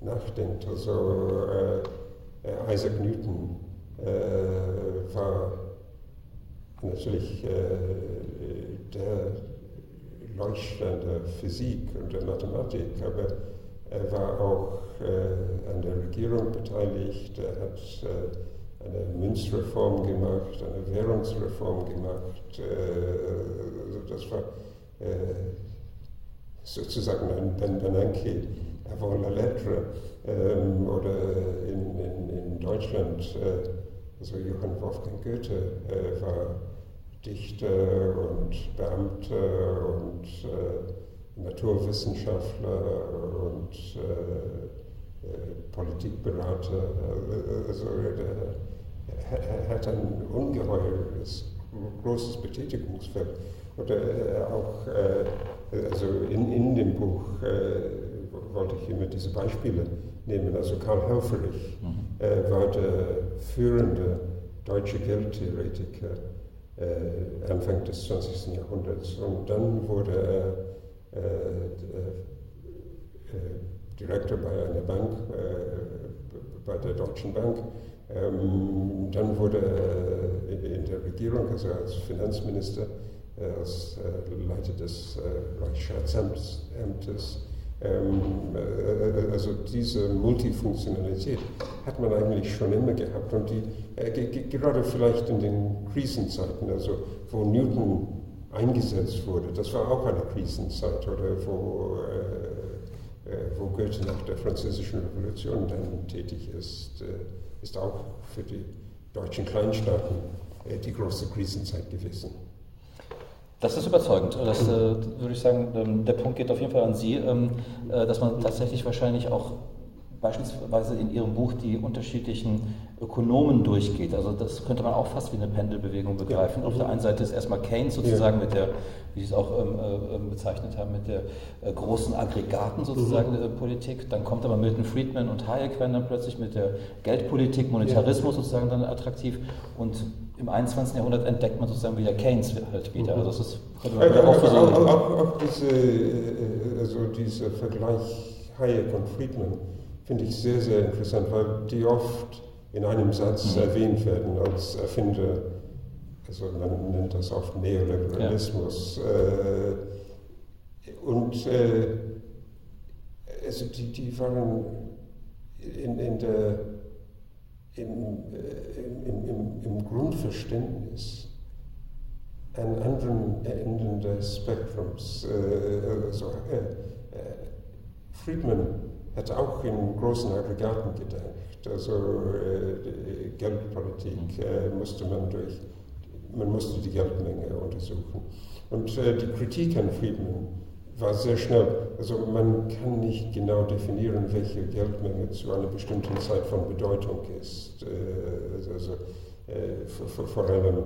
nachdenkt, also äh, Isaac Newton äh, war natürlich äh, der Leuchtstein der Physik und der Mathematik, aber er war auch äh, an der Regierung beteiligt, er hat äh, eine Münzreform gemacht, eine Währungsreform gemacht. Äh, also das war äh, sozusagen ein Ben Bernanke avant la lettre. Ähm, oder in, in, in Deutschland, äh, also Johann Wolfgang Goethe äh, war Dichter und Beamter und Naturwissenschaftler und äh, äh Politikberater. Äh, also er hat ein ungeheures, großes Betätigungsfeld. Oder äh, auch also in, in dem Buch wollte ich immer diese Beispiele nehmen. Also Karl Helfferich mhm. war der führende deutsche Geldtheoretiker Anfang des 20. Jahrhunderts. Und dann wurde er äh, äh, Direktor bei einer Bank, äh, bei der Deutschen Bank. Ähm, dann wurde er in der Regierung, also als Finanzminister, als Leiter des Reichsstaatsamtes, ähm, also diese Multifunktionalität hat man eigentlich schon immer gehabt und die, gerade vielleicht in den Krisenzeiten, also wo Newton eingesetzt wurde. Das war auch eine Krisenzeit, oder wo, äh, äh, wo Goethe nach der Französischen Revolution dann tätig ist, äh, ist auch für die deutschen Kleinstaaten äh, die große Krisenzeit gewesen. Das ist überzeugend. Das äh, würde ich sagen, ähm, der Punkt geht auf jeden Fall an Sie, ähm, äh, dass man tatsächlich wahrscheinlich auch beispielsweise in Ihrem Buch die unterschiedlichen Ökonomen durchgeht. Also das könnte man auch fast wie eine Pendelbewegung begreifen. Ja. Auf der einen Seite ist erstmal Keynes sozusagen ja. mit der, wie Sie es auch ähm, äh, ähm, bezeichnet haben, mit der äh, großen Aggregaten sozusagen mhm. der Politik. Dann kommt aber Milton Friedman und Hayek werden dann plötzlich mit der Geldpolitik, Monetarismus ja. sozusagen dann attraktiv. Und im 21. Jahrhundert entdeckt man sozusagen wieder Keynes halt wieder. Mhm. Also das ist, könnte man auch, auch, auch, auch diese, äh, also dieser Vergleich Hayek und Friedman finde ich sehr, sehr interessant, weil die oft in einem Satz mhm. erwähnt werden als Erfinder, also man nennt das oft Neoliberalismus. Ja. Äh, und äh, also die, die waren in, in der, in, äh, im, im, im Grundverständnis an anderen Enden des Spektrums. Äh, also, äh, äh, Friedman hat auch in großen Aggregaten gedacht. Also äh, Geldpolitik äh, musste man durch, man musste die Geldmenge untersuchen. Und äh, die Kritik an Friedman war sehr schnell. Also man kann nicht genau definieren, welche Geldmenge zu einer bestimmten Zeit von Bedeutung ist. Äh, also, äh, vor, allem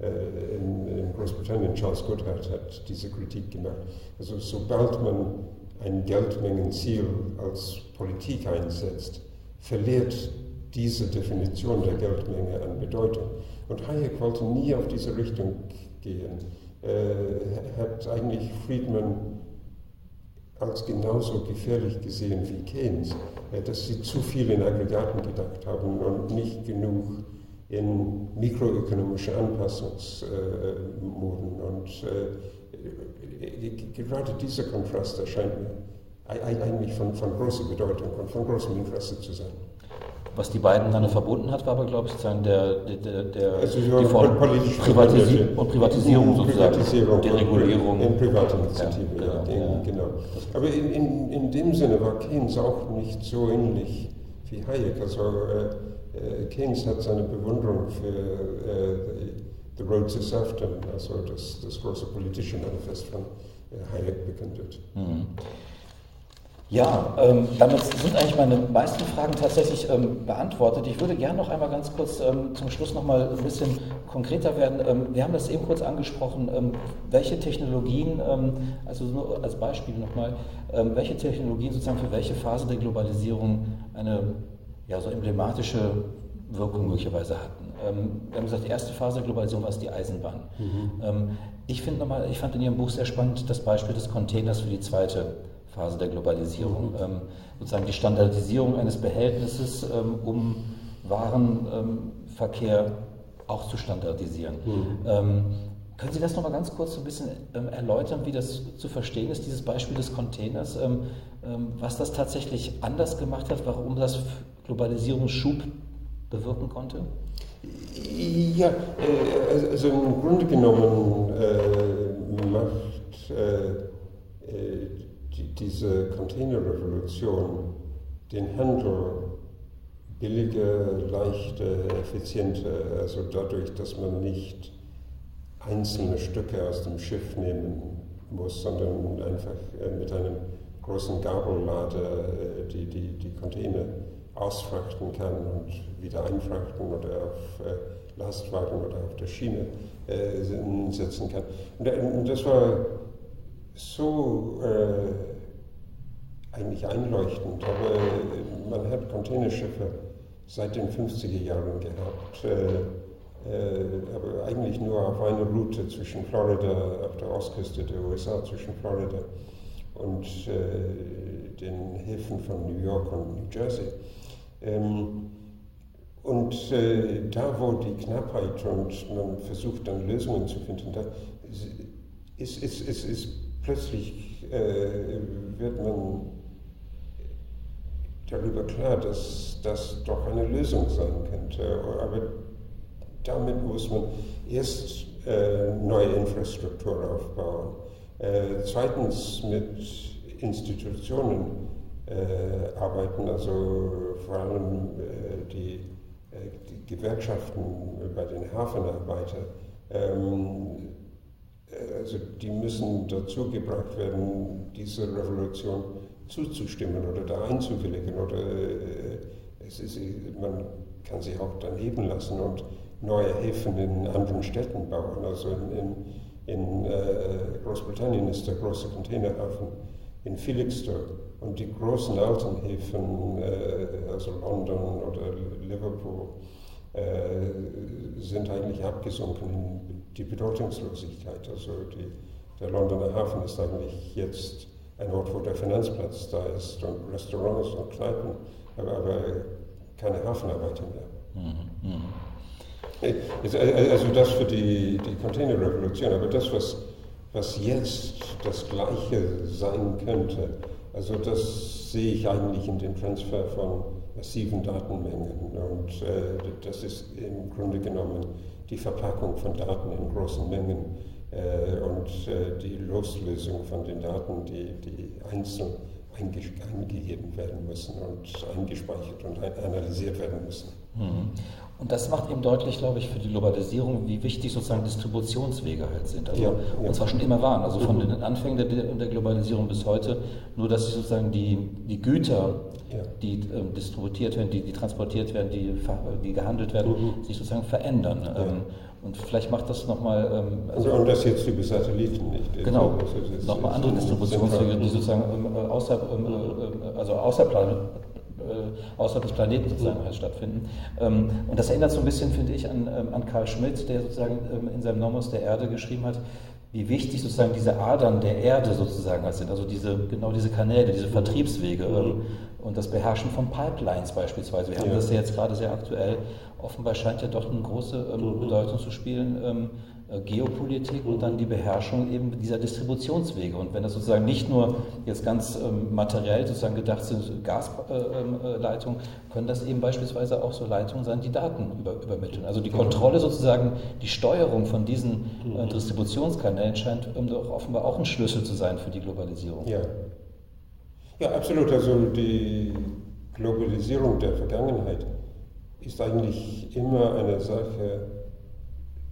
äh, in, in, Großbritannien, Charles Goodhart hat diese Kritik gemacht. Also sobald man ein Geldmengenziel als Politik einsetzt, verliert diese Definition der Geldmenge an Bedeutung. Und Hayek wollte nie auf diese Richtung gehen. Er hat eigentlich Friedman als genauso gefährlich gesehen wie Keynes, dass sie zu viel in Aggregaten gedacht haben und nicht genug in mikroökonomische Anpassungsmoden. Und gerade dieser Kontrast erscheint mir eigentlich von, von großer Bedeutung und von großem Interesse zu sein. Was die beiden dann verbunden hat, war aber, glaube ich, sozusagen der, der, der also die Form Privatisi und Privatisierung sozusagen, Privatisierung Deregulierung. In Privatinitiative, Ja, ja, genau, den, ja. genau. Aber in, in, in dem Sinne war Keynes auch nicht so ähnlich wie Hayek. Also äh, äh, Keynes hat seine Bewunderung für äh, The Road to Serfdom, also das, das große politische Manifest von äh, Hayek bekundet. Mhm. Ja, ähm, damit sind eigentlich meine meisten Fragen tatsächlich ähm, beantwortet. Ich würde gerne noch einmal ganz kurz ähm, zum Schluss noch mal ein bisschen konkreter werden. Ähm, wir haben das eben kurz angesprochen, ähm, welche Technologien, ähm, also nur als Beispiel nochmal, ähm, welche Technologien sozusagen für welche Phase der Globalisierung eine ja, so emblematische Wirkung möglicherweise hatten. Ähm, wir haben gesagt, die erste Phase der Globalisierung war es die Eisenbahn. Ähm, ich, nochmal, ich fand in Ihrem Buch sehr spannend das Beispiel des Containers für die zweite Phase der Globalisierung. Ähm, sozusagen die Standardisierung eines Behältnisses, um Warenverkehr auch zu standardisieren. Ähm, können Sie das nochmal ganz kurz so ein bisschen erläutern, wie das zu verstehen ist, dieses Beispiel des Containers, was das tatsächlich anders gemacht hat, warum das Globalisierungsschub bewirken konnte? Ja, äh, also im Grunde genommen äh, macht äh, äh, die, diese Containerrevolution den Handel billiger, leichter, effizienter, also dadurch, dass man nicht einzelne Stücke aus dem Schiff nehmen muss, sondern einfach äh, mit einem großen Gabellader äh, die, die, die Container ausfrachten kann und wieder einfrachten oder auf äh, Lastwagen oder auf der Schiene äh, setzen kann. Und, äh, das war so äh, eigentlich einleuchtend, aber äh, man hat Containerschiffe seit den 50er Jahren gehabt, äh, aber eigentlich nur auf einer Route zwischen Florida, auf der Ostküste der USA, zwischen Florida und den Häfen von New York und New Jersey. Ähm, und äh, da, wo die Knappheit und man versucht dann Lösungen zu finden, da ist, ist, ist, ist plötzlich äh, wird man darüber klar, dass das doch eine Lösung sein könnte. Aber damit muss man erst äh, neue Infrastruktur aufbauen, äh, zweitens mit Institutionen äh, arbeiten, also vor allem äh, die, äh, die, Gewerkschaften bei den Hafenarbeitern. Ähm, also die müssen dazu gebracht werden, dieser Revolution zuzustimmen oder da einzuwilligen. Oder äh, es ist, man kann sich auch daneben lassen und neue Häfen in anderen Städten bauen. Also in, in, in äh, Großbritannien ist der große Containerhafen in Felixstowe und die großen alten Häfen, äh, also London oder Liverpool, äh, sind eigentlich abgesunken in die Bedeutungslosigkeit. Also die, der Londoner Hafen ist eigentlich jetzt ein Ort, wo der Finanzplatz da ist und Restaurants und Kneipen, aber, aber keine Hafenarbeiter mehr. Mhm. Mhm. Also das für die, die Containerrevolution, aber das, was, was jetzt das Gleiche sein könnte, also das sehe ich eigentlich in dem Transfer von massiven Datenmengen und äh, das ist im Grunde genommen die Verpackung von Daten in großen Mengen äh, und äh, die Loslösung von den Daten, die, die einzeln eingegeben werden müssen und eingespeichert und analysiert werden müssen. Mhm. Und das macht eben deutlich, glaube ich, für die Globalisierung, wie wichtig sozusagen Distributionswege halt sind. Also, Ja, ja. Und zwar schon immer waren. Also von Mhm. den Anfängen der, der Globalisierung bis heute. Nur, dass sich sozusagen die, die Güter, Ja. die ähm, distributiert werden, die, die transportiert werden, die, die gehandelt werden, Mhm. sich sozusagen verändern. Ähm, und vielleicht macht das nochmal. Ähm, Also, und das jetzt über Satelliten nicht. Genau, Also nochmal andere ist- Distributionswege, die sozusagen ähm, äh, außerhalb, ähm, äh, also außerhalb, äh, außerhalb des Planeten sozusagen halt stattfinden. Ähm, und das erinnert so ein bisschen, finde ich, an, ähm, an Karl Schmidt, der sozusagen ähm, in seinem Nomos der Erde geschrieben hat, wie wichtig sozusagen diese Adern der Erde sozusagen sind, also diese, genau diese Kanäle, diese Vertriebswege mhm. und das Beherrschen von Pipelines beispielsweise. Wir haben ja. das ja jetzt gerade sehr aktuell. Offenbar scheint ja doch eine große ähm, mhm. Bedeutung zu spielen, ähm, äh, Geopolitik und dann die Beherrschung eben dieser Distributionswege. Und wenn das sozusagen nicht nur jetzt ganz ähm, materiell sozusagen gedacht sind, Gasleitungen, äh, können das eben beispielsweise auch so Leitungen sein, die Daten über, übermitteln. Also die Kontrolle sozusagen, die Steuerung von diesen äh, Distributionskanälen scheint doch offenbar auch ein Schlüssel zu sein für die Globalisierung. Ja. Ja, absolut. Also die Globalisierung der Vergangenheit ist eigentlich immer eine Sache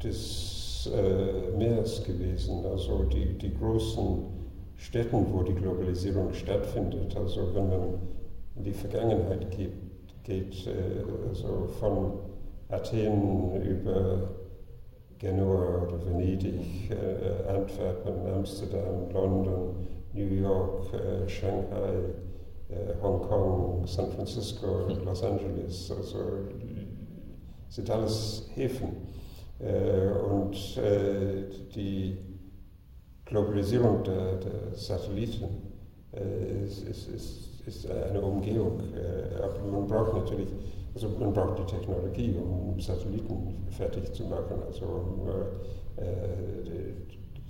des äh, Meeres gewesen, also die, die großen Städten, wo die Globalisierung stattfindet. Also wenn man in die Vergangenheit geht, geht äh, also von Athen über Genua oder Venedig, äh, Antwerpen, Amsterdam, London, New York, äh, Shanghai, äh, Hongkong, San Francisco. Los Angeles, also sind alles Häfen. Äh, und äh, die Globalisierung der, der Satelliten äh, ist, ist, ist, ist, eine Umgehung. aber man braucht natürlich, also man braucht die Technologie, um Satelliten fertig zu machen, also um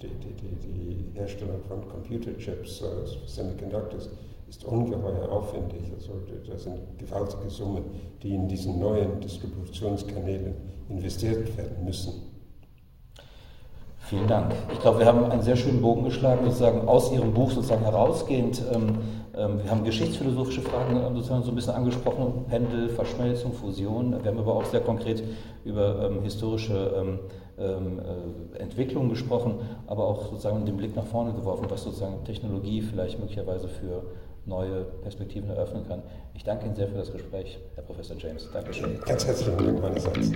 die, die, die, die Herstellung von Computerchips, Semiconductors ist ungeheuer aufwendig. Also das sind gewaltige Summen, die in diesen neuen Distributionskanälen investiert werden müssen. Vielen Dank. Ich glaube, wir haben einen sehr schönen Bogen geschlagen, sozusagen aus Ihrem Buch sozusagen herausgehend. Ähm, ähm, wir haben geschichtsphilosophische Fragen ähm, sozusagen so ein bisschen angesprochen, Pendel, Verschmelzung, Fusion. Wir haben aber auch sehr konkret über historische äh, Entwicklungen gesprochen, aber auch sozusagen den Blick nach vorne geworfen, was sozusagen Technologie vielleicht möglicherweise für neue Perspektiven eröffnen kann. Ich danke Ihnen sehr für das Gespräch, Herr Professor James. Dankeschön. Ganz herzlichen Dank meinerseits.